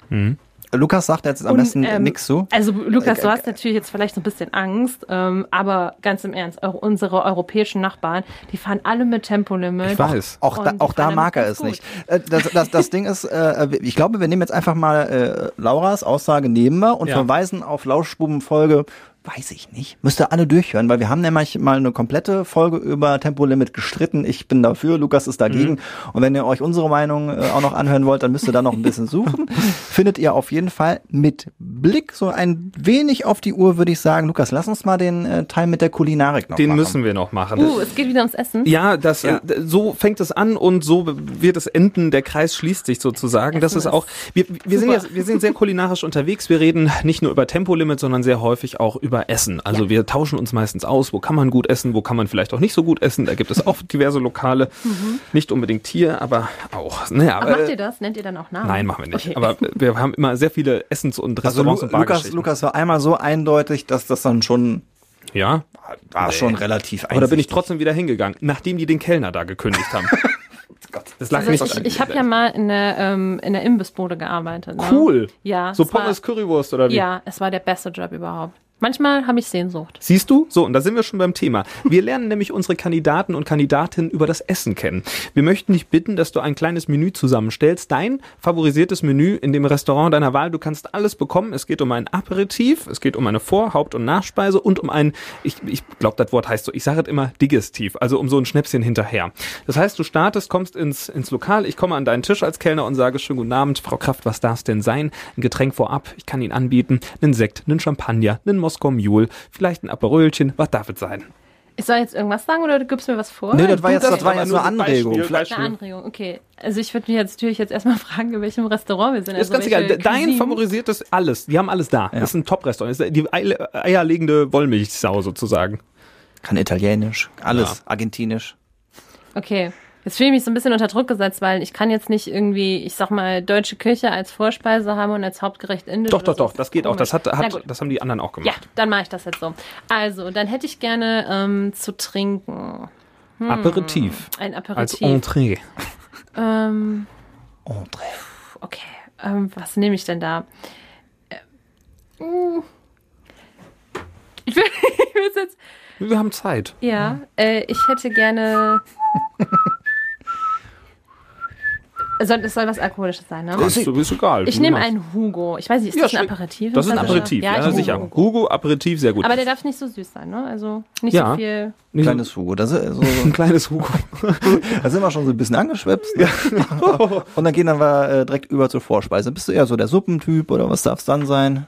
Mhm. Lukas sagt jetzt am und, besten ähm, nichts zu. Also Lukas, du hast natürlich jetzt vielleicht so ein bisschen Angst, ähm, aber ganz im Ernst, auch unsere europäischen Nachbarn, die fahren alle mit Tempolimit. Ich weiß. Auch, auch da, auch da mag er es gut. nicht. Äh, das, das, das Ding ist, äh, ich glaube, wir nehmen jetzt einfach mal äh, Lauras Aussage nehmen wir und ja. verweisen auf Lauschbuben Folge Weiß ich nicht. Müsst ihr alle durchhören, weil wir haben nämlich mal eine komplette Folge über Tempolimit gestritten. Ich bin dafür, Lukas ist dagegen. Und wenn ihr euch unsere Meinung äh, auch noch anhören wollt, dann müsst ihr da noch ein bisschen suchen. Findet ihr auf jeden Fall mit Blick so ein wenig auf die Uhr, würde ich sagen. Lukas, lass uns mal den äh, Teil mit der Kulinarik noch Den machen. müssen wir noch machen. Uh, es geht wieder ums Essen. Ja, das Ja. Äh, so fängt es an und so wird es enden. Der Kreis schließt sich sozusagen. Das ist Essen auch. Wir, wir sind jetzt, wir sind sehr kulinarisch unterwegs. Wir reden nicht nur über Tempolimit, sondern sehr häufig auch über Essen. Also wir tauschen uns meistens aus. Wo kann man gut essen? Wo kann man vielleicht auch nicht so gut essen? Da gibt es auch diverse Lokale. Nicht unbedingt hier, aber auch. Naja, Aber macht äh, ihr das? Nennt ihr dann auch Namen? Nein, machen wir nicht. Okay. Aber wir haben immer sehr viele Essens- und Also Lu Restaurants und Lukas. Lukas war einmal so eindeutig, dass das dann schon Ja, war Nee. schon relativ aber da bin ich trotzdem wieder hingegangen, nachdem die den Kellner da gekündigt haben. Das lag Also nicht ich ich habe ja mal in der, ähm, in der Imbissbude gearbeitet. Ne? Cool. Ja. So es war- Pommes Currywurst oder wie? Ja, es war der beste Job überhaupt. Manchmal habe ich Sehnsucht. Siehst du? So, und da sind wir schon beim Thema. Wir lernen nämlich unsere Kandidaten und Kandidatinnen über das Essen kennen. Wir möchten dich bitten, dass du ein kleines Menü zusammenstellst. Dein favorisiertes Menü in dem Restaurant deiner Wahl. Du kannst alles bekommen. Es geht um ein Aperitif, es geht um eine Vor-, Haupt- und Nachspeise und um ein, ich, ich glaube, das Wort heißt so, ich sage es immer Digestiv, also um so ein Schnäpschen hinterher. Das heißt, du startest, kommst ins, ins Lokal, ich komme an deinen Tisch als Kellner und sage, schönen guten Abend, Frau Kraft, was darf es denn sein? Ein Getränk vorab, ich kann Ihnen anbieten, einen Sekt, einen Champagner, einen Moskau Mule, vielleicht ein Aperölchen, was darf es sein? Ich soll jetzt irgendwas sagen oder du gibst mir was vor? Nee, das war jetzt, das das war jetzt nur eine ein Anregung. Beispiel. Vielleicht, Eine Anregung, okay. Also ich würde mich jetzt natürlich jetzt erstmal fragen, in welchem Restaurant wir sind. Ist also ganz egal. Dein favorisiertes alles. Die haben alles da. Das ist ein Top-Restaurant. Das ist die eierlegende Wollmilchsau sozusagen. kann Italienisch, alles, argentinisch. Okay. Jetzt fühle ich mich so ein bisschen unter Druck gesetzt, weil ich kann jetzt nicht irgendwie, ich sag mal, deutsche Küche als Vorspeise haben und als Hauptgericht indisch. Doch, doch, so. doch. Das geht auch. Das hat, hat das haben die anderen auch Ja, gemacht. dann mache ich das jetzt so. Also, dann hätte ich gerne ähm, zu trinken. Aperitif. Ein Als Aperitif. Entree. ähm, Entree. okay. Ähm, was nehme ich denn da? Äh, mm. ich will ich will jetzt Wir haben Zeit. Ja, äh, ich hätte gerne. soll, es soll was Alkoholisches sein, ne? Du, ist egal. Ich nehme einen Hugo. Ich weiß nicht, ist Ja, das ein Aperitif? Das ist ein das Aperitif, ja, nehme sicher. Hugo. Hugo, Aperitif, sehr gut. Aber der darf nicht so süß sein, ne? Also nicht Ja. so viel. So- Kleines Hugo. Da sind, so, ein kleines Hugo. da sind wir schon so ein bisschen angeschwipst. Ne? Und dann gehen dann wir äh, direkt über zur Vorspeise. Bist du eher so der Suppentyp oder was darf es dann sein?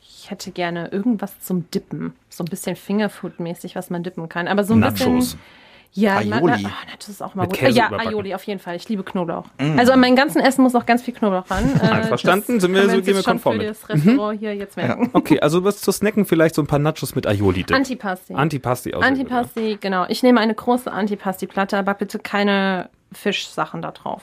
Ich hätte gerne irgendwas zum Dippen. So ein bisschen Fingerfood-mäßig, was man dippen kann. Aber so ein Nachos. bisschen. Ja, na, na, Aioli. ah, Nachos ist auch mal Mit gut. Käse ja, überbacken. Aioli auf jeden Fall. Ich liebe Knoblauch. Also an meinem ganzen Essen muss auch ganz viel Knoblauch ran. Äh, Einverstanden? das Sind wir- so gehen wir konform für mit. das Restaurant hier jetzt merken. Okay, also was zu snacken vielleicht so ein paar Nachos mit Aioli dip. Antipasti. Antipasti gut, Antipasti, genau. Ich nehme eine große Antipasti-Platte, aber bitte keine Fischsachen da drauf.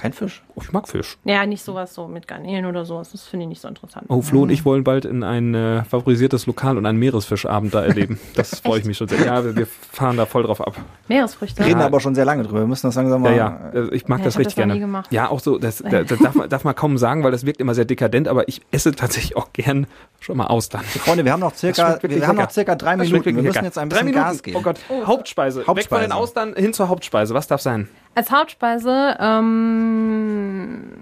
Kein Fisch. Ja. Oh, ich mag Fisch. Ja, nicht sowas so mit Garnelen oder sowas. Das finde ich nicht so interessant. Oh, Flo und ich wollen bald in ein äh, favorisiertes Lokal und einen Meeresfischabend da erleben. Das freue ich mich schon sehr. Ja, wir, wir fahren da voll drauf ab. Meeresfrüchte. Reden aber schon sehr lange drüber. Wir müssen das langsam Ja, mal. ja, äh, ich mag Ja, das richtig das noch gerne. nie gemacht. Ja, auch so, das, das, das darf, man, darf man kaum sagen, weil das wirkt immer sehr dekadent, aber ich esse tatsächlich auch gern schon mal Austern. Freunde, wir haben noch circa, wir haben noch circa drei Das Minuten. Wir müssen lecker. jetzt ein bisschen. Gas geben. Oh Gott, Hauptspeise. Weg von Hauptspeise. den Austern hin zur Hauptspeise. Was darf sein? Als Hauptspeise, ähm,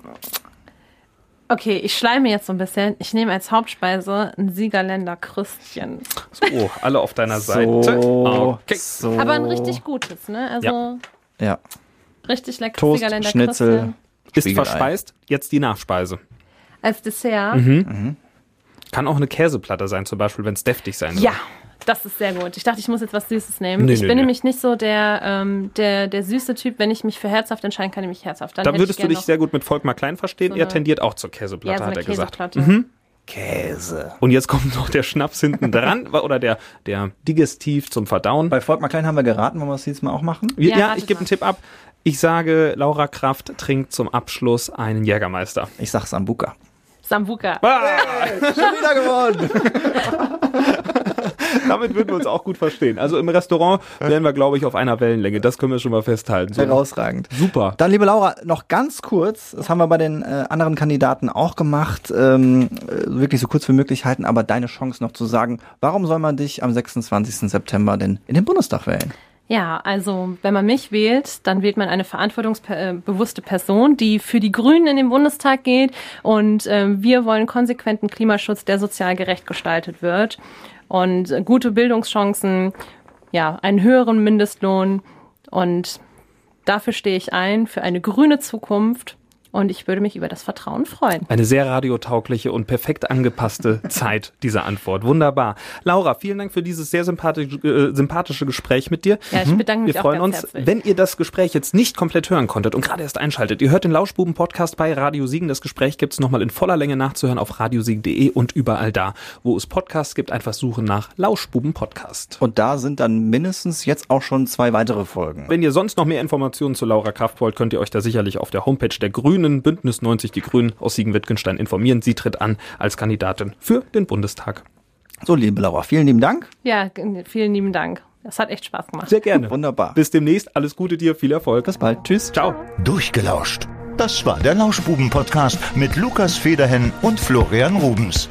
okay, ich schleime jetzt so ein bisschen. Ich nehme als Hauptspeise ein Siegerländer Krüstchen. So, alle auf deiner So, Seite. Okay. so. Aber ein richtig gutes, ne? Also Ja. richtig leckeres Toast, Siegerländer Schnitzel. Krüstchen. Ist Spiegelei. verspeist. Jetzt die Nachspeise. Als Dessert. Mhm. Kann auch eine Käseplatte sein, zum Beispiel, wenn es deftig sein soll. Ja, das ist sehr gut. Ich dachte, ich muss jetzt was Süßes nehmen. Nee, ich nee, bin nee. nämlich nicht so der, ähm, der, der süße Typ. Wenn ich mich für herzhaft entscheiden kann, nehme ich herzhaft. Dann Da hätte würdest du dich sehr gut mit Volkmar Klein verstehen. So er tendiert auch zur Käseplatte, ja, so hat er gesagt. Mhm. Käse. Und jetzt kommt noch der Schnaps hinten dran oder der, der Digestiv zum Verdauen. Bei Volkmar Klein haben wir geraten, wollen wir es jetzt mal auch machen? Ja, Ja, ich gebe einen Tipp ab. Ich sage, Laura Kraft trinkt zum Abschluss einen Jägermeister. Ich sag Sambuka. Sambuka. Schon wieder gewonnen. Damit würden wir uns auch gut verstehen. Also im Restaurant wären wir, glaube ich, auf einer Wellenlänge. Das können wir schon mal festhalten. So. Herausragend. Super. Dann, liebe Laura, noch ganz kurz, das haben wir bei den äh, anderen Kandidaten auch gemacht, ähm, äh, wirklich so kurz wie möglich halten, aber deine Chance noch zu sagen, warum soll man dich am 26. September denn in den Bundestag wählen? Ja, also wenn man mich wählt, dann wählt man eine verantwortungsbewusste Person, die für die Grünen in den Bundestag geht. Und äh, wir wollen konsequenten Klimaschutz, der sozial gerecht gestaltet wird. Und gute Bildungschancen, ja, einen höheren Mindestlohn. Und dafür stehe ich ein, für eine grüne Zukunft. Und ich würde mich über das Vertrauen freuen. Eine sehr radiotaugliche und perfekt angepasste Zeit dieser Antwort. Wunderbar. Laura, vielen Dank für dieses sehr sympathische, äh, sympathische Gespräch mit dir. Ja, ich bedanke mich Wir freuen auch ganz uns, herzlich. wenn ihr das Gespräch jetzt nicht komplett hören konntet und gerade erst einschaltet. Ihr hört den Lauschbuben-Podcast bei Radio Siegen. Das Gespräch gibt's nochmal in voller Länge nachzuhören auf radiosiegen.de und überall da, wo es Podcasts gibt. Einfach suchen nach Lauschbuben-Podcast. Und da sind dann mindestens jetzt auch schon zwei weitere Folgen. Wenn ihr sonst noch mehr Informationen zu Laura Kraft wollt, könnt ihr euch da sicherlich auf der Homepage der Grünen, Bündnis 90 Die Grünen aus Siegen-Wittgenstein informieren. Sie tritt an als Kandidatin für den Bundestag. So, liebe Laura, vielen lieben Dank. Ja, vielen lieben Dank. Das hat echt Spaß gemacht. Sehr gerne. Wunderbar. Bis demnächst. Alles Gute dir. Viel Erfolg. Bis bald. Tschüss. Ciao. Durchgelauscht. Das war der Lauschbuben-Podcast mit Lukas Federhen und Florian Rubens.